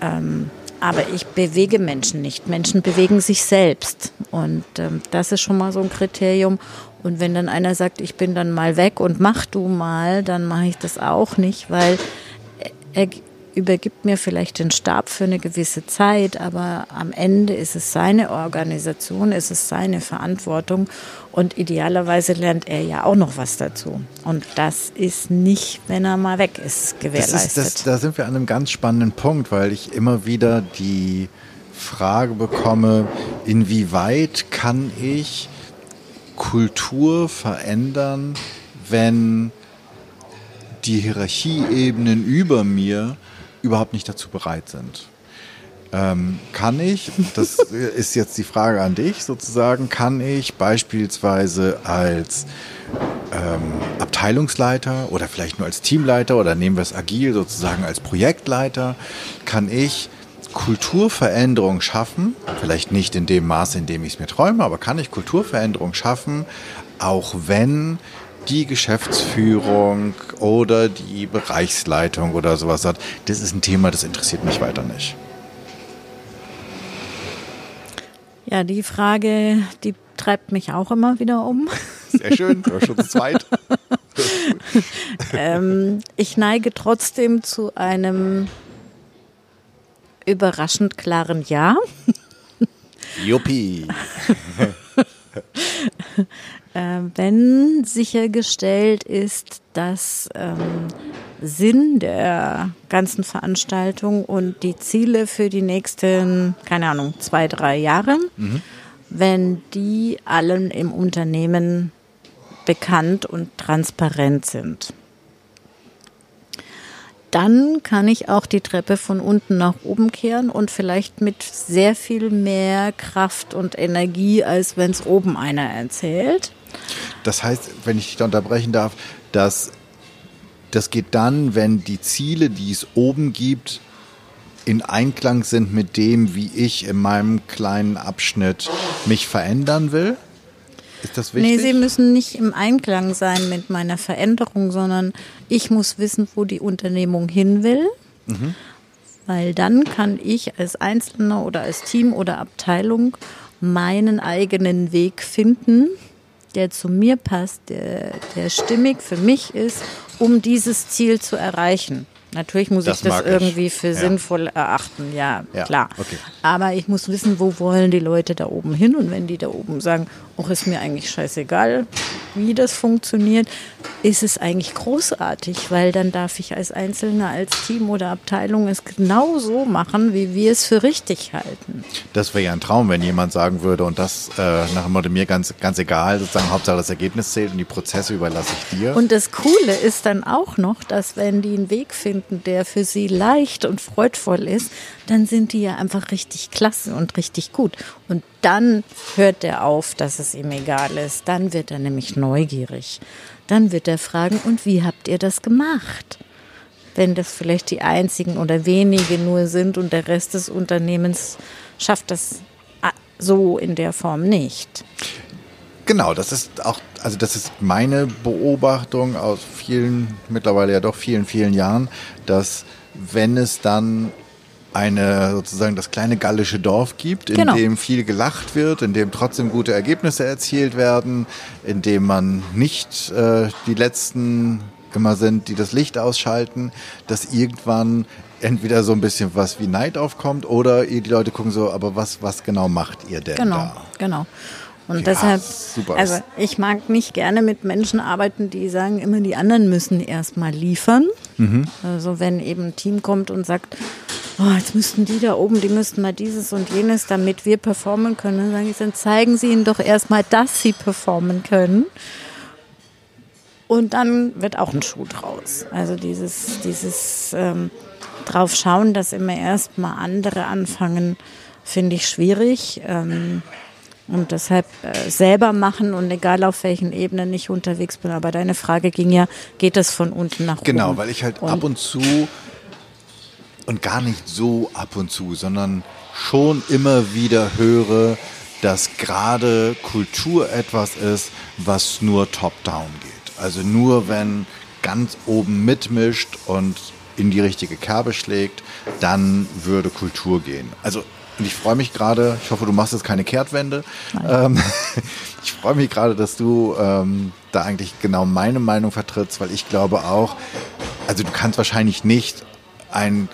Ähm, aber ich bewege Menschen nicht. Menschen bewegen sich selbst. Und ähm, das ist schon mal so ein Kriterium. Und wenn dann einer sagt, ich bin dann mal weg und mach du mal, dann mache ich das auch nicht, weil er, übergibt mir vielleicht den Stab für eine gewisse Zeit, aber am Ende ist es seine Organisation, ist es seine Verantwortung und idealerweise lernt er ja auch noch was dazu. Und das ist nicht, wenn er mal weg ist, gewährleistet. Das ist, das, da sind wir an einem ganz spannenden Punkt, weil ich immer wieder die Frage bekomme, inwieweit kann ich Kultur verändern, wenn die Hierarchieebenen über mir überhaupt nicht dazu bereit sind. Ähm, kann ich, das ist jetzt die Frage an dich sozusagen, kann ich beispielsweise als ähm, Abteilungsleiter oder vielleicht nur als Teamleiter oder nehmen wir es agil sozusagen als Projektleiter, kann ich Kulturveränderung schaffen, vielleicht nicht in dem Maße, in dem ich es mir träume, aber kann ich Kulturveränderung schaffen, auch wenn die Geschäftsführung oder die Bereichsleitung oder sowas sagt, das ist ein Thema, das interessiert mich weiter nicht. Ja, die Frage, die treibt mich auch immer wieder um. Sehr schön, du schon zu zweit. ähm, ich neige trotzdem zu einem überraschend klaren Ja. Juppie. Äh, wenn sichergestellt ist, dass ähm, Sinn der ganzen Veranstaltung und die Ziele für die nächsten, keine Ahnung, zwei, drei Jahre, mhm. wenn die allen im Unternehmen bekannt und transparent sind. Dann kann ich auch die Treppe von unten nach oben kehren und vielleicht mit sehr viel mehr Kraft und Energie, als wenn es oben einer erzählt. Das heißt, wenn ich dich da unterbrechen darf, dass das geht dann, wenn die Ziele, die es oben gibt, in Einklang sind mit dem, wie ich in meinem kleinen Abschnitt mich verändern will? Ist das wichtig? Nee, sie müssen nicht im Einklang sein mit meiner Veränderung, sondern ich muss wissen, wo die Unternehmung hin will. Mhm. Weil dann kann ich als Einzelner oder als Team oder Abteilung meinen eigenen Weg finden der zu mir passt, der, der stimmig für mich ist, um dieses Ziel zu erreichen. Natürlich muss das ich das irgendwie ich. für ja. sinnvoll erachten, ja, ja. klar. Okay. Aber ich muss wissen, wo wollen die Leute da oben hin und wenn die da oben sagen, auch ist mir eigentlich scheißegal, wie das funktioniert, ist es eigentlich großartig, weil dann darf ich als Einzelner, als Team oder Abteilung es genau so machen, wie wir es für richtig halten. Das wäre ja ein Traum, wenn jemand sagen würde, und das äh, nach dem Motto mir ganz, ganz egal, sozusagen Hauptsache das Ergebnis zählt und die Prozesse überlasse ich dir. Und das Coole ist dann auch noch, dass wenn die einen Weg finden, der für sie leicht und freudvoll ist, dann sind die ja einfach richtig klasse und richtig gut. Und dann hört er auf, dass es ihm egal ist. Dann wird er nämlich neugierig. Dann wird er fragen, und wie habt ihr das gemacht? Wenn das vielleicht die einzigen oder wenige nur sind und der Rest des Unternehmens schafft das so in der Form nicht. Genau, das ist auch, also das ist meine Beobachtung aus vielen, mittlerweile ja doch vielen, vielen Jahren, dass wenn es dann eine sozusagen das kleine gallische Dorf gibt, in genau. dem viel gelacht wird, in dem trotzdem gute Ergebnisse erzielt werden, in dem man nicht äh, die letzten immer sind, die das Licht ausschalten, dass irgendwann entweder so ein bisschen was wie Neid aufkommt oder die Leute gucken so, aber was was genau macht ihr denn genau, da? Genau, genau. Und ja, deshalb, also ich mag nicht gerne mit Menschen arbeiten, die sagen immer, die anderen müssen erstmal liefern. Mhm. Also wenn eben ein Team kommt und sagt, oh, jetzt müssten die da oben, die müssten mal dieses und jenes, damit wir performen können. Dann sage ich, dann zeigen Sie ihnen doch erstmal, dass sie performen können. Und dann wird auch ein Schuh draus. Also dieses, dieses ähm, drauf schauen, dass immer erst mal andere anfangen, finde ich schwierig. Ähm, und deshalb äh, selber machen und egal auf welchen Ebenen ich unterwegs bin. Aber deine Frage ging ja, geht es von unten nach genau, oben? Genau, weil ich halt und ab und zu und gar nicht so ab und zu, sondern schon immer wieder höre, dass gerade Kultur etwas ist, was nur top-down geht. Also nur wenn ganz oben mitmischt und in die richtige Kerbe schlägt, dann würde Kultur gehen. Also und ich freue mich gerade, ich hoffe, du machst jetzt keine Kehrtwende. Ähm, ich freue mich gerade, dass du ähm, da eigentlich genau meine Meinung vertrittst, weil ich glaube auch, also du kannst wahrscheinlich nicht ein,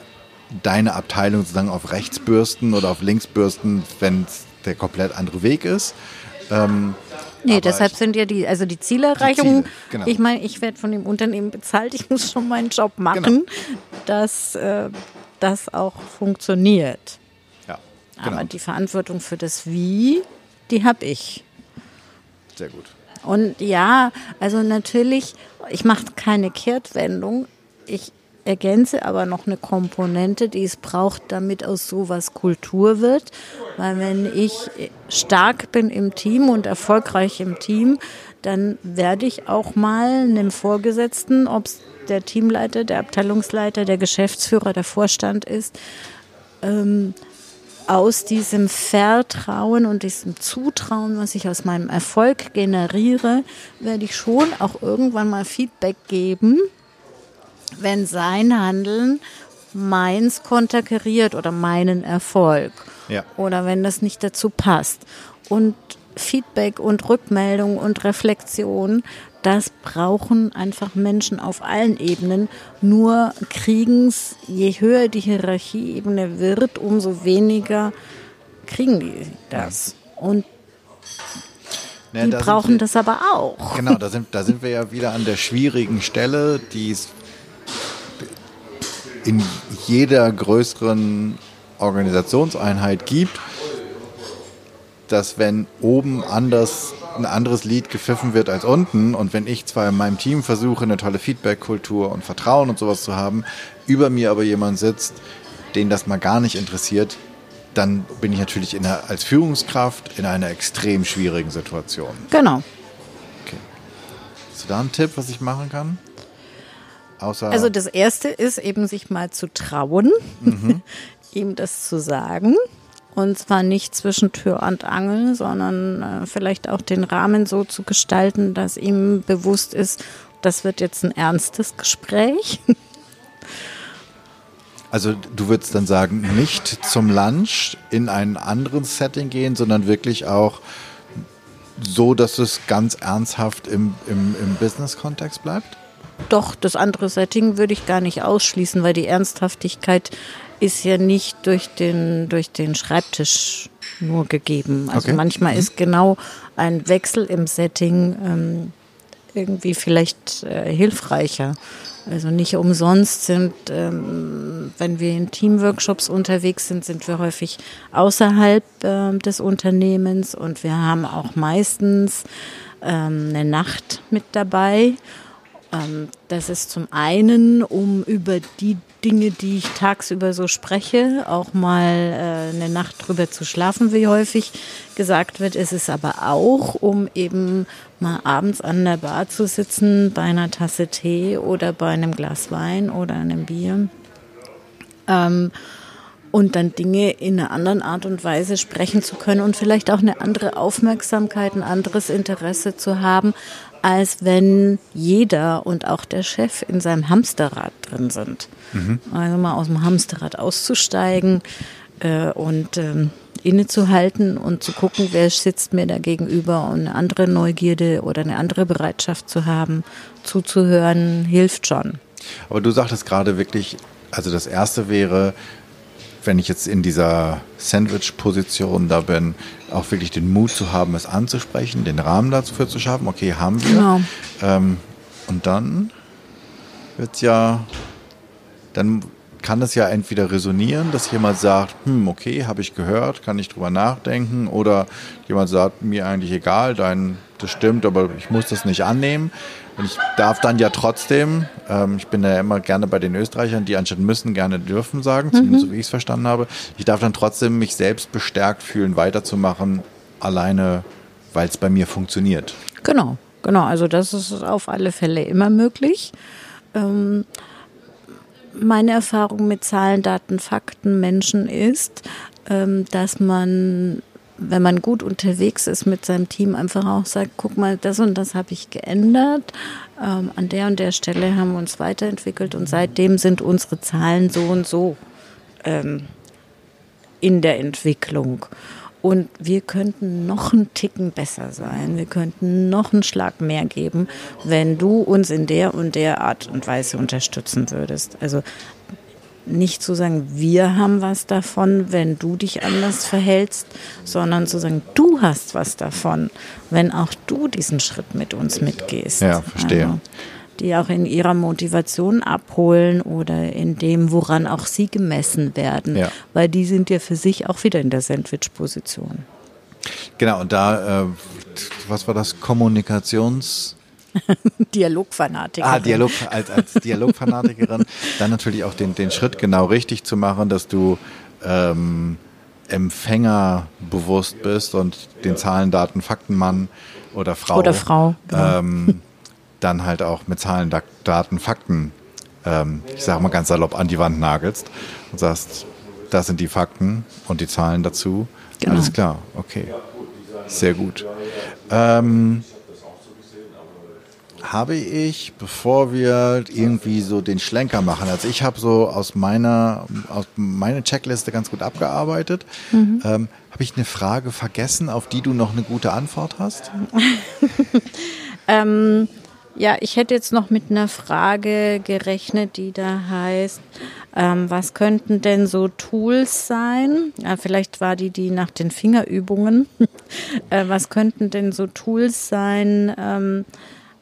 deine Abteilung sozusagen auf rechts bürsten oder auf links bürsten, wenn es der komplett andere Weg ist. Ähm, Nee, deshalb sind ja die, also die Zielerreichung, die Ziele, genau. ich meine, ich werde von dem Unternehmen bezahlt, ich muss schon meinen Job machen, genau. dass äh, das auch funktioniert. Genau. Aber die Verantwortung für das Wie, die habe ich. Sehr gut. Und ja, also natürlich, ich mache keine Kehrtwendung. Ich ergänze aber noch eine Komponente, die es braucht, damit aus sowas Kultur wird. Weil wenn ich stark bin im Team und erfolgreich im Team, dann werde ich auch mal einem Vorgesetzten, ob es der Teamleiter, der Abteilungsleiter, der Geschäftsführer, der Vorstand ist, ähm, aus diesem Vertrauen und diesem Zutrauen, was ich aus meinem Erfolg generiere, werde ich schon auch irgendwann mal Feedback geben, wenn sein Handeln meins konterkariert oder meinen Erfolg. Ja. Oder wenn das nicht dazu passt. Und Feedback und Rückmeldung und Reflexion, das brauchen einfach Menschen auf allen Ebenen. Nur kriegen es, je höher die Hierarchieebene wird, umso weniger kriegen die das. Und ja, die da brauchen wir, das aber auch. Genau, da sind, da sind wir ja wieder an der schwierigen Stelle, die es in jeder größeren Organisationseinheit gibt, dass wenn oben anders ein anderes Lied gepfiffen wird als unten. Und wenn ich zwar in meinem Team versuche, eine tolle Feedback-Kultur und Vertrauen und sowas zu haben, über mir aber jemand sitzt, den das mal gar nicht interessiert, dann bin ich natürlich einer, als Führungskraft in einer extrem schwierigen Situation. Genau. Okay. Hast du da einen Tipp, was ich machen kann? Außer also das Erste ist eben sich mal zu trauen, mhm. ihm das zu sagen. Und zwar nicht zwischen Tür und Angel, sondern äh, vielleicht auch den Rahmen so zu gestalten, dass ihm bewusst ist, das wird jetzt ein ernstes Gespräch. Also du würdest dann sagen, nicht zum Lunch in ein anderes Setting gehen, sondern wirklich auch so, dass es ganz ernsthaft im, im, im Business-Kontext bleibt? Doch, das andere Setting würde ich gar nicht ausschließen, weil die Ernsthaftigkeit ist ja nicht durch den, durch den Schreibtisch nur gegeben. Also okay. manchmal mhm. ist genau ein Wechsel im Setting ähm, irgendwie vielleicht äh, hilfreicher. Also nicht umsonst sind, ähm, wenn wir in Teamworkshops unterwegs sind, sind wir häufig außerhalb äh, des Unternehmens und wir haben auch meistens ähm, eine Nacht mit dabei. Ähm, das ist zum einen, um über die Dinge, die ich tagsüber so spreche, auch mal äh, eine Nacht drüber zu schlafen, wie häufig gesagt wird. Es ist aber auch, um eben mal abends an der Bar zu sitzen, bei einer Tasse Tee oder bei einem Glas Wein oder einem Bier. Ähm, und dann Dinge in einer anderen Art und Weise sprechen zu können und vielleicht auch eine andere Aufmerksamkeit, ein anderes Interesse zu haben, als wenn jeder und auch der Chef in seinem Hamsterrad drin sind. Mhm. Also mal aus dem Hamsterrad auszusteigen äh, und ähm, innezuhalten und zu gucken, wer sitzt mir da gegenüber und eine andere Neugierde oder eine andere Bereitschaft zu haben, zuzuhören, hilft schon. Aber du sagtest gerade wirklich, also das erste wäre, wenn ich jetzt in dieser Sandwich-Position da bin, auch wirklich den Mut zu haben, es anzusprechen, den Rahmen dafür zu schaffen. Okay, haben wir. Genau. Ähm, und dann wird es ja, dann kann das ja entweder resonieren, dass jemand sagt, hm, okay, habe ich gehört, kann ich drüber nachdenken, oder jemand sagt, mir eigentlich egal, dein, das stimmt, aber ich muss das nicht annehmen. Und ich darf dann ja trotzdem, ähm, ich bin ja immer gerne bei den Österreichern, die anstatt müssen gerne dürfen sagen, mhm. zumindest so wie ich es verstanden habe. Ich darf dann trotzdem mich selbst bestärkt fühlen, weiterzumachen, alleine, weil es bei mir funktioniert. Genau, genau. Also das ist auf alle Fälle immer möglich. Ähm, meine Erfahrung mit Zahlen, Daten, Fakten, Menschen ist, ähm, dass man wenn man gut unterwegs ist mit seinem Team, einfach auch sagt, guck mal, das und das habe ich geändert. Ähm, an der und der Stelle haben wir uns weiterentwickelt und seitdem sind unsere Zahlen so und so ähm, in der Entwicklung. Und wir könnten noch einen Ticken besser sein. Wir könnten noch einen Schlag mehr geben, wenn du uns in der und der Art und Weise unterstützen würdest. Also nicht zu sagen, wir haben was davon, wenn du dich anders verhältst, sondern zu sagen, du hast was davon, wenn auch du diesen Schritt mit uns mitgehst. Ja, verstehe. Also, die auch in ihrer Motivation abholen oder in dem, woran auch sie gemessen werden. Ja. Weil die sind ja für sich auch wieder in der Sandwich-Position. Genau, und da, äh, was war das? Kommunikations- Dialogfanatikerin. Ah, Dialog, als, als Dialogfanatikerin. dann natürlich auch den, den Schritt genau richtig zu machen, dass du ähm, Empfänger bewusst bist und den Zahlen, Daten, Faktenmann oder Frau. Oder Frau. Genau. Ähm, dann halt auch mit Zahlen, Daten, Fakten, ähm, ich sage mal ganz salopp, an die Wand nagelst und sagst, das sind die Fakten und die Zahlen dazu. Genau. Alles klar, okay. Sehr gut. Ähm, habe ich, bevor wir irgendwie so den Schlenker machen, also ich habe so aus meiner aus meiner Checkliste ganz gut abgearbeitet, mhm. ähm, habe ich eine Frage vergessen, auf die du noch eine gute Antwort hast? ähm, ja, ich hätte jetzt noch mit einer Frage gerechnet, die da heißt, ähm, was könnten denn so Tools sein? Ja, vielleicht war die die nach den Fingerübungen. äh, was könnten denn so Tools sein? Ähm,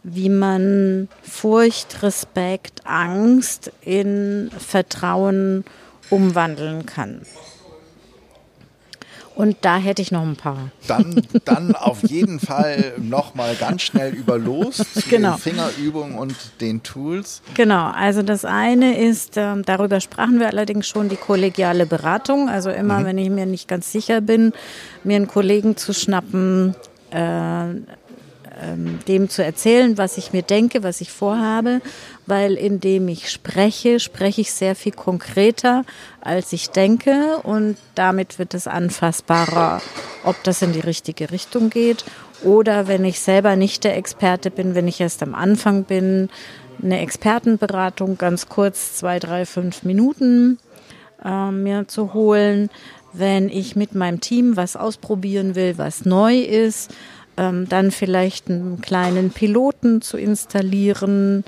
wie man Furcht, Respekt, Angst in Vertrauen umwandeln kann. Und da hätte ich noch ein paar. Dann, dann auf jeden Fall nochmal ganz schnell über los zu genau. den Fingerübungen und den Tools. Genau, also das eine ist, äh, darüber sprachen wir allerdings schon, die kollegiale Beratung. Also immer, mhm. wenn ich mir nicht ganz sicher bin, mir einen Kollegen zu schnappen, äh, ähm, dem zu erzählen, was ich mir denke, was ich vorhabe, weil indem ich spreche, spreche ich sehr viel konkreter, als ich denke. Und damit wird es anfassbarer, ob das in die richtige Richtung geht. Oder wenn ich selber nicht der Experte bin, wenn ich erst am Anfang bin, eine Expertenberatung ganz kurz, zwei, drei, fünf Minuten äh, mir zu holen, wenn ich mit meinem Team was ausprobieren will, was neu ist, ähm, dann vielleicht einen kleinen Piloten zu installieren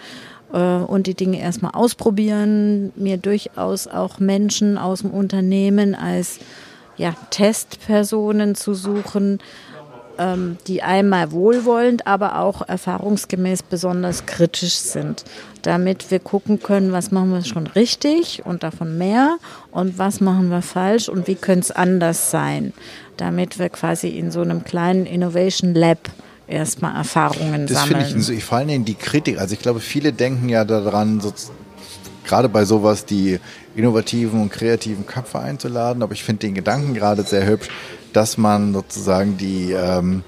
äh, und die Dinge erstmal ausprobieren, mir durchaus auch Menschen aus dem Unternehmen als ja, Testpersonen zu suchen, ähm, die einmal wohlwollend, aber auch erfahrungsgemäß besonders kritisch sind, damit wir gucken können, was machen wir schon richtig und davon mehr und was machen wir falsch und wie könnte es anders sein damit wir quasi in so einem kleinen Innovation Lab erstmal Erfahrungen das sammeln. Das finde ich, vor allen Dingen die Kritik. Also ich glaube, viele denken ja daran, so, gerade bei sowas die innovativen und kreativen Köpfe einzuladen. Aber ich finde den Gedanken gerade sehr hübsch, dass man sozusagen die, ähm,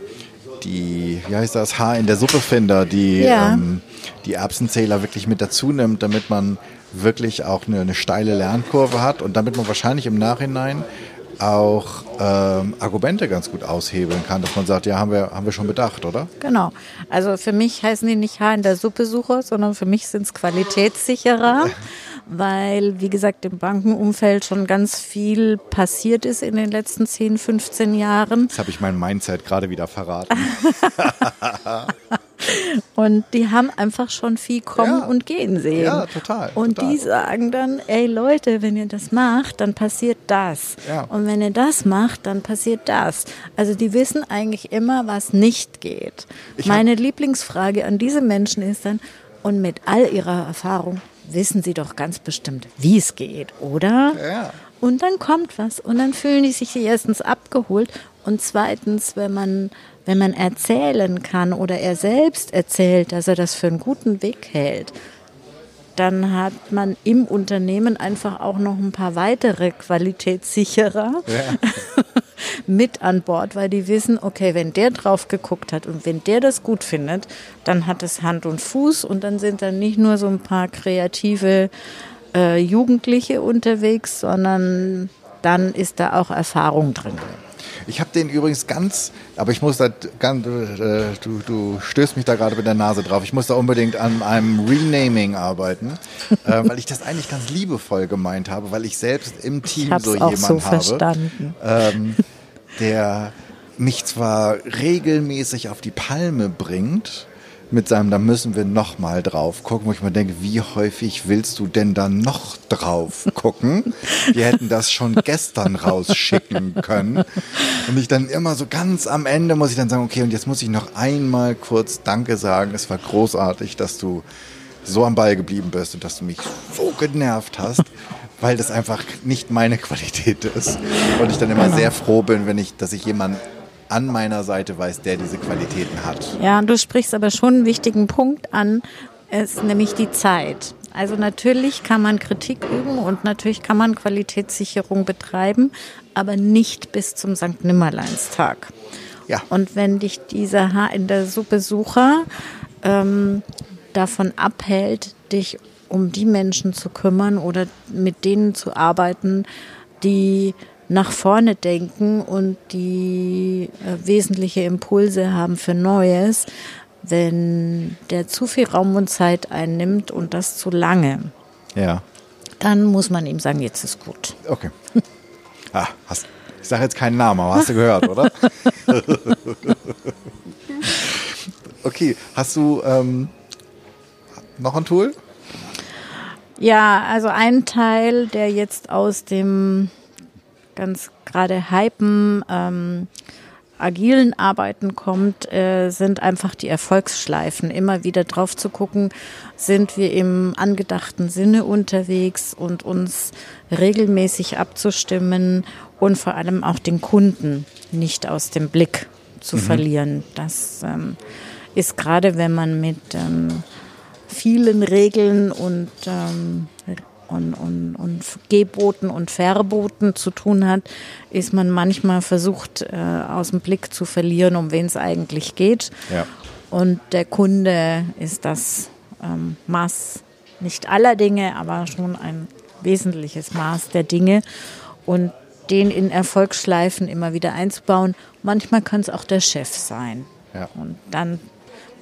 die, wie heißt das, Haar in der Suppe Finder, die, ja. ähm, die Erbsenzähler wirklich mit dazu nimmt, damit man wirklich auch eine, eine steile Lernkurve hat und damit man wahrscheinlich im Nachhinein auch ähm, Argumente ganz gut aushebeln kann, dass man sagt, ja, haben wir, haben wir schon bedacht, oder? Genau. Also für mich heißen die nicht Haar in der Suppe Sucher, sondern für mich sind es Qualitätssicherer, weil, wie gesagt, im Bankenumfeld schon ganz viel passiert ist in den letzten 10, 15 Jahren. Jetzt habe ich mein Mindset gerade wieder verraten. Und die haben einfach schon viel kommen ja. und gehen sehen. Ja, total. Und total. die sagen dann, ey Leute, wenn ihr das macht, dann passiert das. Ja. Und wenn ihr das macht, dann passiert das. Also die wissen eigentlich immer, was nicht geht. Ich Meine Lieblingsfrage an diese Menschen ist dann, und mit all ihrer Erfahrung, wissen sie doch ganz bestimmt, wie es geht, oder? Ja. Und dann kommt was und dann fühlen die sich erstens abgeholt und zweitens, wenn man, wenn man erzählen kann oder er selbst erzählt, dass er das für einen guten Weg hält, dann hat man im Unternehmen einfach auch noch ein paar weitere Qualitätssicherer ja. mit an Bord, weil die wissen, okay, wenn der drauf geguckt hat und wenn der das gut findet, dann hat es Hand und Fuß und dann sind dann nicht nur so ein paar kreative äh, Jugendliche unterwegs, sondern dann ist da auch Erfahrung drin. Ich habe den übrigens ganz, aber ich muss da ganz, äh, du, du stößt mich da gerade mit der Nase drauf. Ich muss da unbedingt an einem Renaming arbeiten, äh, weil ich das eigentlich ganz liebevoll gemeint habe, weil ich selbst im Team so jemanden so habe, ähm, der mich zwar regelmäßig auf die Palme bringt, mit seinem, da müssen wir noch mal drauf gucken, wo ich mir denke, wie häufig willst du denn da noch drauf gucken? Wir hätten das schon gestern rausschicken können. Und ich dann immer so ganz am Ende muss ich dann sagen, okay, und jetzt muss ich noch einmal kurz Danke sagen. Es war großartig, dass du so am Ball geblieben bist und dass du mich so genervt hast, weil das einfach nicht meine Qualität ist. Und ich dann immer genau. sehr froh bin, wenn ich, dass ich jemanden an meiner Seite weiß, der diese Qualitäten hat. Ja, du sprichst aber schon einen wichtigen Punkt an, ist nämlich die Zeit. Also natürlich kann man Kritik üben und natürlich kann man Qualitätssicherung betreiben, aber nicht bis zum St. Nimmerleinstag. Ja. Und wenn dich dieser Haar in der Suppe Sucher ähm, davon abhält, dich um die Menschen zu kümmern oder mit denen zu arbeiten, die nach vorne denken und die äh, wesentliche Impulse haben für Neues, wenn der zu viel Raum und Zeit einnimmt und das zu lange. Ja. Dann muss man ihm sagen, jetzt ist gut. Okay. Ah, hast, ich sage jetzt keinen Namen, aber hast du gehört, oder? okay, hast du ähm, noch ein Tool? Ja, also ein Teil, der jetzt aus dem ganz gerade hypen, ähm, agilen Arbeiten kommt, äh, sind einfach die Erfolgsschleifen. Immer wieder drauf zu gucken, sind wir im angedachten Sinne unterwegs und uns regelmäßig abzustimmen und vor allem auch den Kunden nicht aus dem Blick zu mhm. verlieren. Das ähm, ist gerade, wenn man mit ähm, vielen Regeln und ähm, und, und, und Geboten und Verboten zu tun hat, ist man manchmal versucht, äh, aus dem Blick zu verlieren, um wen es eigentlich geht. Ja. Und der Kunde ist das ähm, Maß nicht aller Dinge, aber schon ein wesentliches Maß der Dinge. Und den in Erfolgsschleifen immer wieder einzubauen. Manchmal kann es auch der Chef sein. Ja. Und dann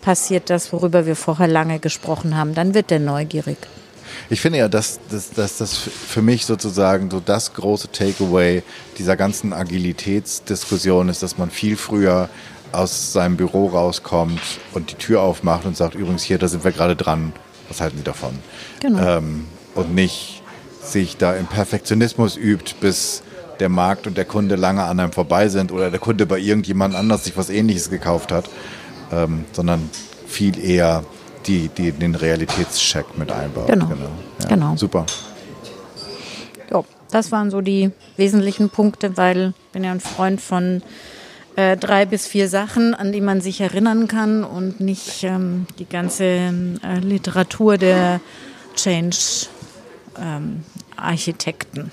passiert das, worüber wir vorher lange gesprochen haben. Dann wird der neugierig. Ich finde ja, dass, dass, dass das für mich sozusagen so das große Takeaway dieser ganzen Agilitätsdiskussion ist, dass man viel früher aus seinem Büro rauskommt und die Tür aufmacht und sagt, übrigens hier, da sind wir gerade dran, was halten die davon? Genau. Ähm, und nicht sich da im Perfektionismus übt, bis der Markt und der Kunde lange an einem vorbei sind oder der Kunde bei irgendjemand anders sich was ähnliches gekauft hat, ähm, sondern viel eher die, die den Realitätscheck mit einbaut. Genau. Genau. Ja, genau. Super. Ja, das waren so die wesentlichen Punkte, weil ich bin ja ein Freund von äh, drei bis vier Sachen, an die man sich erinnern kann und nicht ähm, die ganze äh, Literatur der Change-Architekten. Ähm,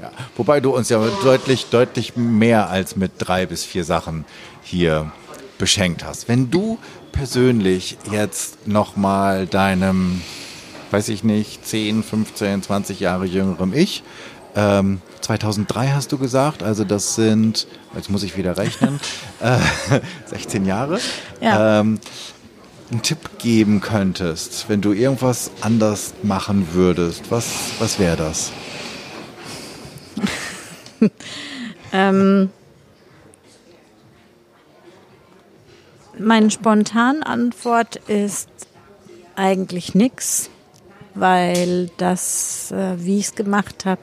ja, wobei du uns ja deutlich, deutlich mehr als mit drei bis vier Sachen hier beschenkt hast. Wenn du persönlich jetzt nochmal deinem, weiß ich nicht, 10, 15, 20 Jahre jüngerem Ich, ähm, 2003 hast du gesagt, also das sind, jetzt muss ich wieder rechnen, äh, 16 Jahre. Ja. Ähm, einen Tipp geben könntest, wenn du irgendwas anders machen würdest, was, was wäre das? ähm, Meine spontane Antwort ist eigentlich nichts, weil das, äh, wie ich es gemacht habe,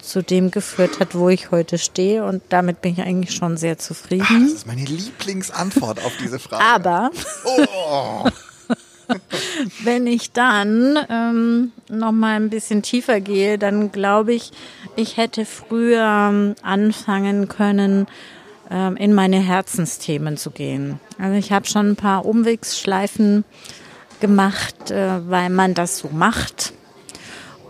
zu dem geführt hat, wo ich heute stehe. Und damit bin ich eigentlich schon sehr zufrieden. Ach, das ist meine Lieblingsantwort auf diese Frage. Aber. Oh. Wenn ich dann ähm, noch mal ein bisschen tiefer gehe, dann glaube ich, ich hätte früher ähm, anfangen können, ähm, in meine Herzensthemen zu gehen. Also ich habe schon ein paar Umwegsschleifen gemacht, äh, weil man das so macht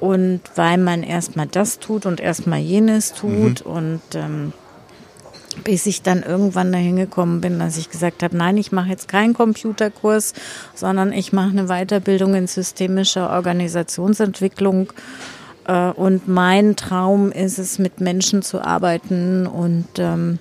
und weil man erstmal das tut und erstmal jenes tut mhm. und ähm, bis ich dann irgendwann dahin gekommen bin, dass ich gesagt habe, nein, ich mache jetzt keinen Computerkurs, sondern ich mache eine Weiterbildung in systemischer Organisationsentwicklung. Äh, und mein Traum ist es, mit Menschen zu arbeiten und ähm,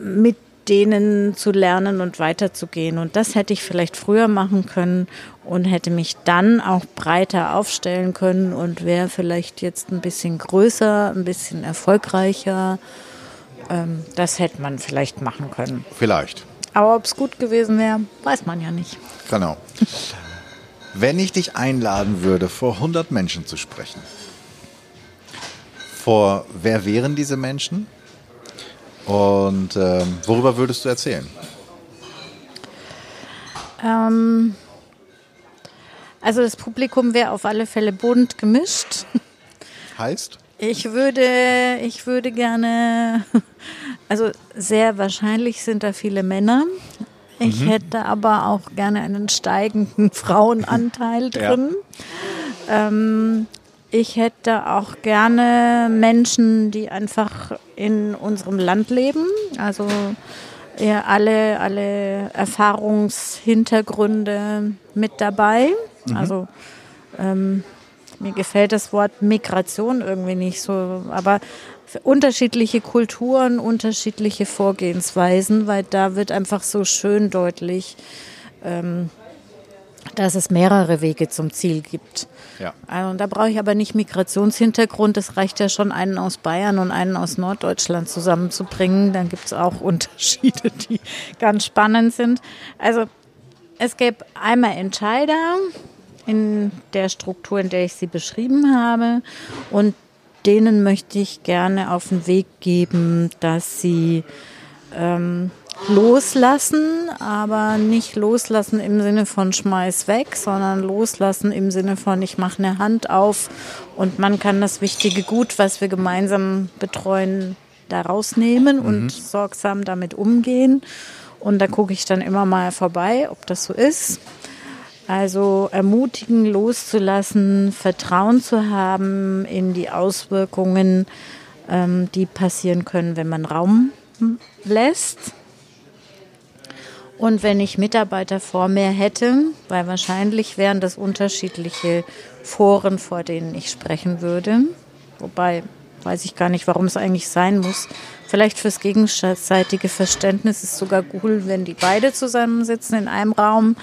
mit denen zu lernen und weiterzugehen. Und das hätte ich vielleicht früher machen können und hätte mich dann auch breiter aufstellen können und wäre vielleicht jetzt ein bisschen größer, ein bisschen erfolgreicher. Ähm, das hätte man vielleicht machen können. Vielleicht. Aber ob es gut gewesen wäre, weiß man ja nicht. Genau. Wenn ich dich einladen würde, vor 100 Menschen zu sprechen, vor wer wären diese Menschen? Und ähm, worüber würdest du erzählen? Ähm, also das Publikum wäre auf alle Fälle bunt gemischt. Heißt? Ich würde, ich würde gerne, also sehr wahrscheinlich sind da viele Männer. Ich mhm. hätte aber auch gerne einen steigenden Frauenanteil drin. Ja. Ähm, ich hätte auch gerne Menschen, die einfach in unserem Land leben. Also ja, alle, alle Erfahrungshintergründe mit dabei. Mhm. Also ähm, mir gefällt das Wort Migration irgendwie nicht so, aber unterschiedliche Kulturen, unterschiedliche Vorgehensweisen, weil da wird einfach so schön deutlich, ähm, dass es mehrere Wege zum Ziel gibt. Ja. Also, da brauche ich aber nicht Migrationshintergrund. Es reicht ja schon, einen aus Bayern und einen aus Norddeutschland zusammenzubringen. Dann gibt es auch Unterschiede, die ganz spannend sind. Also es gäbe einmal Entscheider in der Struktur, in der ich sie beschrieben habe. Und denen möchte ich gerne auf den Weg geben, dass sie ähm, loslassen, aber nicht loslassen im Sinne von schmeiß weg, sondern loslassen im Sinne von ich mache eine Hand auf und man kann das wichtige Gut, was wir gemeinsam betreuen, da rausnehmen mhm. und sorgsam damit umgehen. Und da gucke ich dann immer mal vorbei, ob das so ist. Also ermutigen, loszulassen, Vertrauen zu haben in die Auswirkungen, ähm, die passieren können, wenn man Raum lässt. Und wenn ich Mitarbeiter vor mir hätte, weil wahrscheinlich wären das unterschiedliche Foren, vor denen ich sprechen würde. Wobei weiß ich gar nicht, warum es eigentlich sein muss. Vielleicht fürs gegenseitige Verständnis ist sogar cool, wenn die beide zusammensitzen in einem Raum.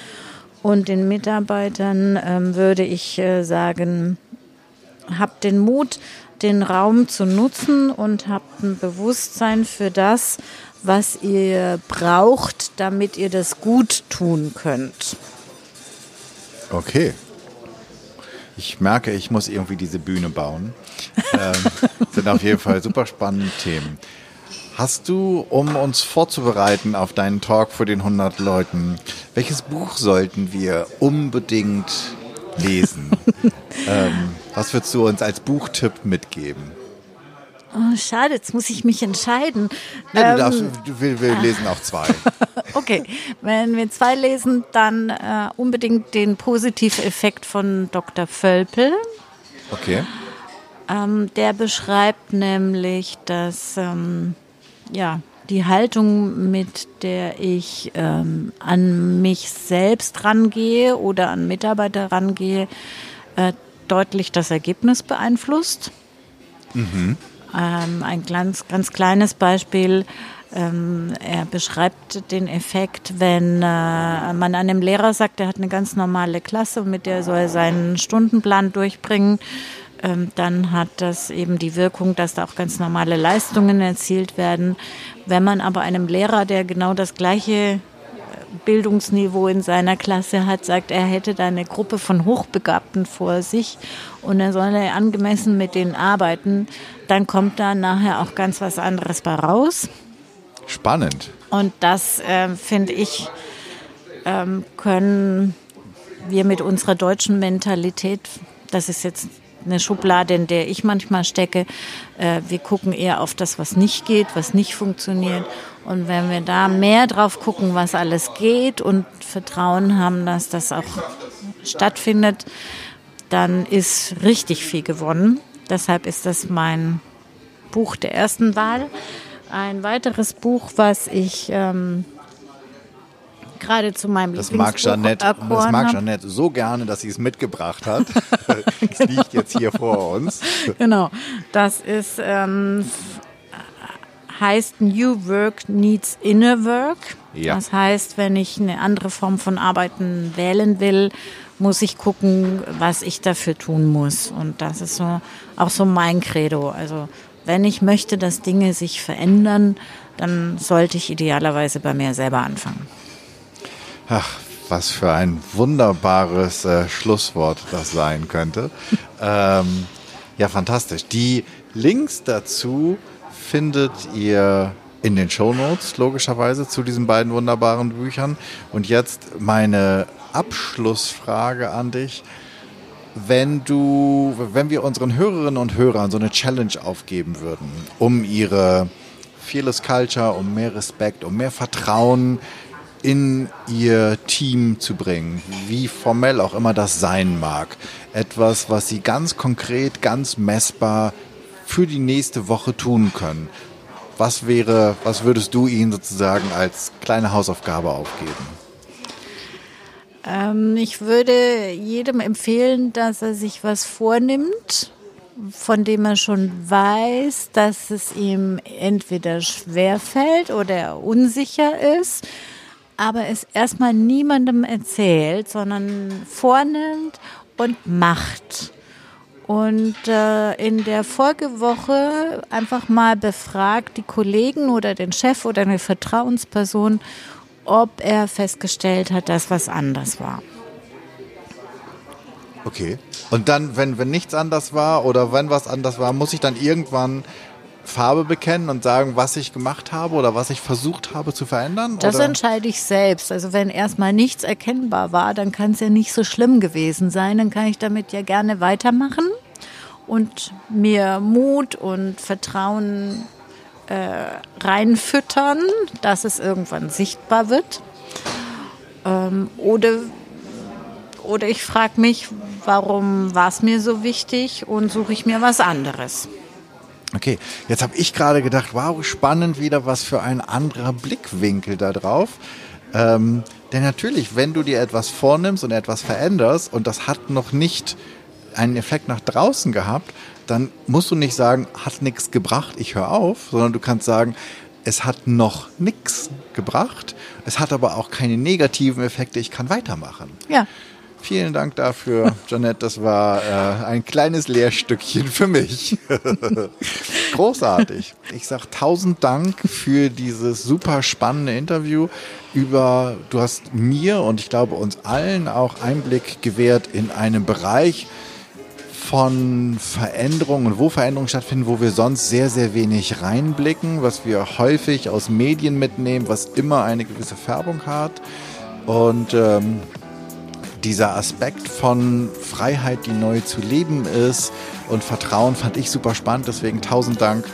Und den Mitarbeitern ähm, würde ich äh, sagen, habt den Mut, den Raum zu nutzen und habt ein Bewusstsein für das, was ihr braucht, damit ihr das gut tun könnt. Okay. Ich merke, ich muss irgendwie diese Bühne bauen. ähm, sind auf jeden Fall super spannende Themen. Hast du, um uns vorzubereiten auf deinen Talk vor den 100 Leuten, welches Buch sollten wir unbedingt lesen? ähm, was würdest du uns als Buchtipp mitgeben? Oh, schade, jetzt muss ich mich entscheiden. Ja, du darfst, ähm, wir, wir lesen auch zwei. okay, wenn wir zwei lesen, dann äh, unbedingt den Positiveffekt von Dr. Völpel. Okay. Ähm, der beschreibt nämlich, dass ähm, ja, die Haltung, mit der ich ähm, an mich selbst rangehe oder an Mitarbeiter rangehe, äh, deutlich das Ergebnis beeinflusst. Mhm. Ähm, ein ganz, ganz kleines Beispiel. Ähm, er beschreibt den Effekt, wenn äh, man einem Lehrer sagt, er hat eine ganz normale Klasse und mit der soll er seinen Stundenplan durchbringen. Ähm, dann hat das eben die Wirkung, dass da auch ganz normale Leistungen erzielt werden. Wenn man aber einem Lehrer, der genau das gleiche Bildungsniveau in seiner Klasse hat, sagt, er hätte da eine Gruppe von Hochbegabten vor sich und er soll angemessen mit denen arbeiten, dann kommt da nachher auch ganz was anderes bei raus. Spannend. Und das äh, finde ich ähm, können wir mit unserer deutschen Mentalität, das ist jetzt eine Schublade, in der ich manchmal stecke. Äh, wir gucken eher auf das, was nicht geht, was nicht funktioniert. Und wenn wir da mehr drauf gucken, was alles geht und Vertrauen haben, dass das auch stattfindet, dann ist richtig viel gewonnen. Deshalb ist das mein Buch der ersten Wahl. Ein weiteres Buch, was ich ähm, gerade zu meinem das mag Jeanette, Das mag Jeanette so gerne, dass sie es mitgebracht hat. Es liegt jetzt hier vor uns. Genau, das ist ähm, heißt New Work Needs Inner Work. Ja. Das heißt, wenn ich eine andere Form von Arbeiten wählen will, muss ich gucken, was ich dafür tun muss. Und das ist so auch so mein Credo. Also wenn ich möchte, dass Dinge sich verändern, dann sollte ich idealerweise bei mir selber anfangen. Ach, was für ein wunderbares äh, Schlusswort das sein könnte. ähm, ja, fantastisch. Die Links dazu findet ihr in den Show Notes logischerweise zu diesen beiden wunderbaren Büchern. Und jetzt meine Abschlussfrage an dich. Wenn du, wenn wir unseren Hörerinnen und Hörern so eine Challenge aufgeben würden, um ihre Fearless Culture, um mehr Respekt, um mehr Vertrauen in ihr Team zu bringen, wie formell auch immer das sein mag. Etwas, was sie ganz konkret, ganz messbar für die nächste Woche tun können. Was wäre, was würdest du ihnen sozusagen als kleine Hausaufgabe aufgeben? Ähm, ich würde jedem empfehlen, dass er sich was vornimmt, von dem er schon weiß, dass es ihm entweder schwerfällt oder unsicher ist aber es erstmal niemandem erzählt, sondern vornimmt und macht. Und äh, in der Folgewoche einfach mal befragt die Kollegen oder den Chef oder eine Vertrauensperson, ob er festgestellt hat, dass was anders war. Okay. Und dann, wenn, wenn nichts anders war oder wenn was anders war, muss ich dann irgendwann Farbe bekennen und sagen, was ich gemacht habe oder was ich versucht habe zu verändern? Das oder? entscheide ich selbst. Also wenn erstmal nichts erkennbar war, dann kann es ja nicht so schlimm gewesen sein. Dann kann ich damit ja gerne weitermachen und mir Mut und Vertrauen äh, reinfüttern, dass es irgendwann sichtbar wird. Ähm, oder, oder ich frage mich, warum war es mir so wichtig und suche ich mir was anderes. Okay, jetzt habe ich gerade gedacht, wow, spannend wieder, was für ein anderer Blickwinkel da drauf. Ähm, denn natürlich, wenn du dir etwas vornimmst und etwas veränderst und das hat noch nicht einen Effekt nach draußen gehabt, dann musst du nicht sagen, hat nichts gebracht, ich höre auf, sondern du kannst sagen, es hat noch nichts gebracht, es hat aber auch keine negativen Effekte, ich kann weitermachen. Ja. Vielen Dank dafür, Janette. Das war äh, ein kleines Lehrstückchen für mich. Großartig. Ich sage tausend Dank für dieses super spannende Interview über, du hast mir und ich glaube uns allen auch Einblick gewährt in einen Bereich von Veränderungen und wo Veränderungen stattfinden, wo wir sonst sehr, sehr wenig reinblicken, was wir häufig aus Medien mitnehmen, was immer eine gewisse Färbung hat. Und ähm, dieser Aspekt von Freiheit, die neu zu leben ist und Vertrauen fand ich super spannend. Deswegen tausend Dank,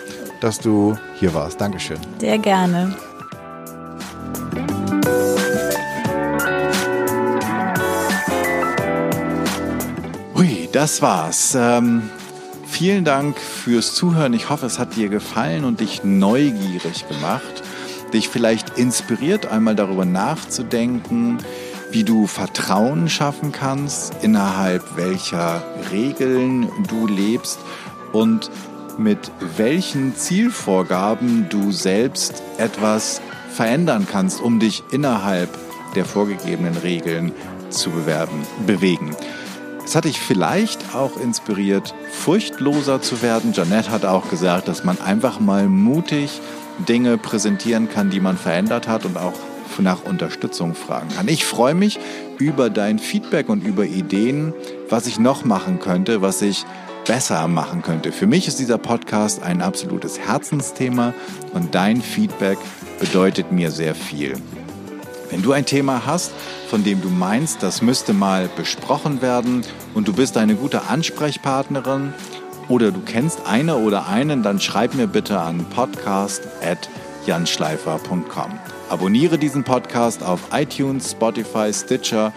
dass du hier warst. Dankeschön. Sehr gerne. Das war's. Ähm, vielen Dank fürs Zuhören. Ich hoffe, es hat dir gefallen und dich neugierig gemacht, dich vielleicht inspiriert, einmal darüber nachzudenken, wie du Vertrauen schaffen kannst, innerhalb welcher Regeln du lebst und mit welchen Zielvorgaben du selbst etwas verändern kannst, um dich innerhalb der vorgegebenen Regeln zu bewerben, bewegen. Es hat dich vielleicht auch inspiriert, furchtloser zu werden. Janette hat auch gesagt, dass man einfach mal mutig Dinge präsentieren kann, die man verändert hat und auch nach Unterstützung fragen kann. Ich freue mich über dein Feedback und über Ideen, was ich noch machen könnte, was ich besser machen könnte. Für mich ist dieser Podcast ein absolutes Herzensthema und dein Feedback bedeutet mir sehr viel. Wenn du ein Thema hast, von dem du meinst, das müsste mal besprochen werden und du bist eine gute Ansprechpartnerin oder du kennst eine oder einen, dann schreib mir bitte an podcast.janschleifer.com. Abonniere diesen Podcast auf iTunes, Spotify, Stitcher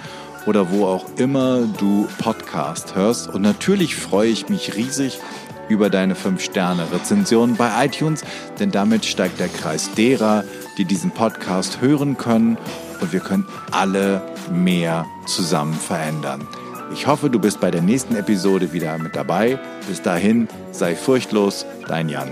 oder wo auch immer du Podcast hörst. Und natürlich freue ich mich riesig über deine 5-Sterne-Rezension bei iTunes, denn damit steigt der Kreis derer, die diesen Podcast hören können und wir können alle mehr zusammen verändern. Ich hoffe, du bist bei der nächsten Episode wieder mit dabei. Bis dahin, sei furchtlos, dein Jan.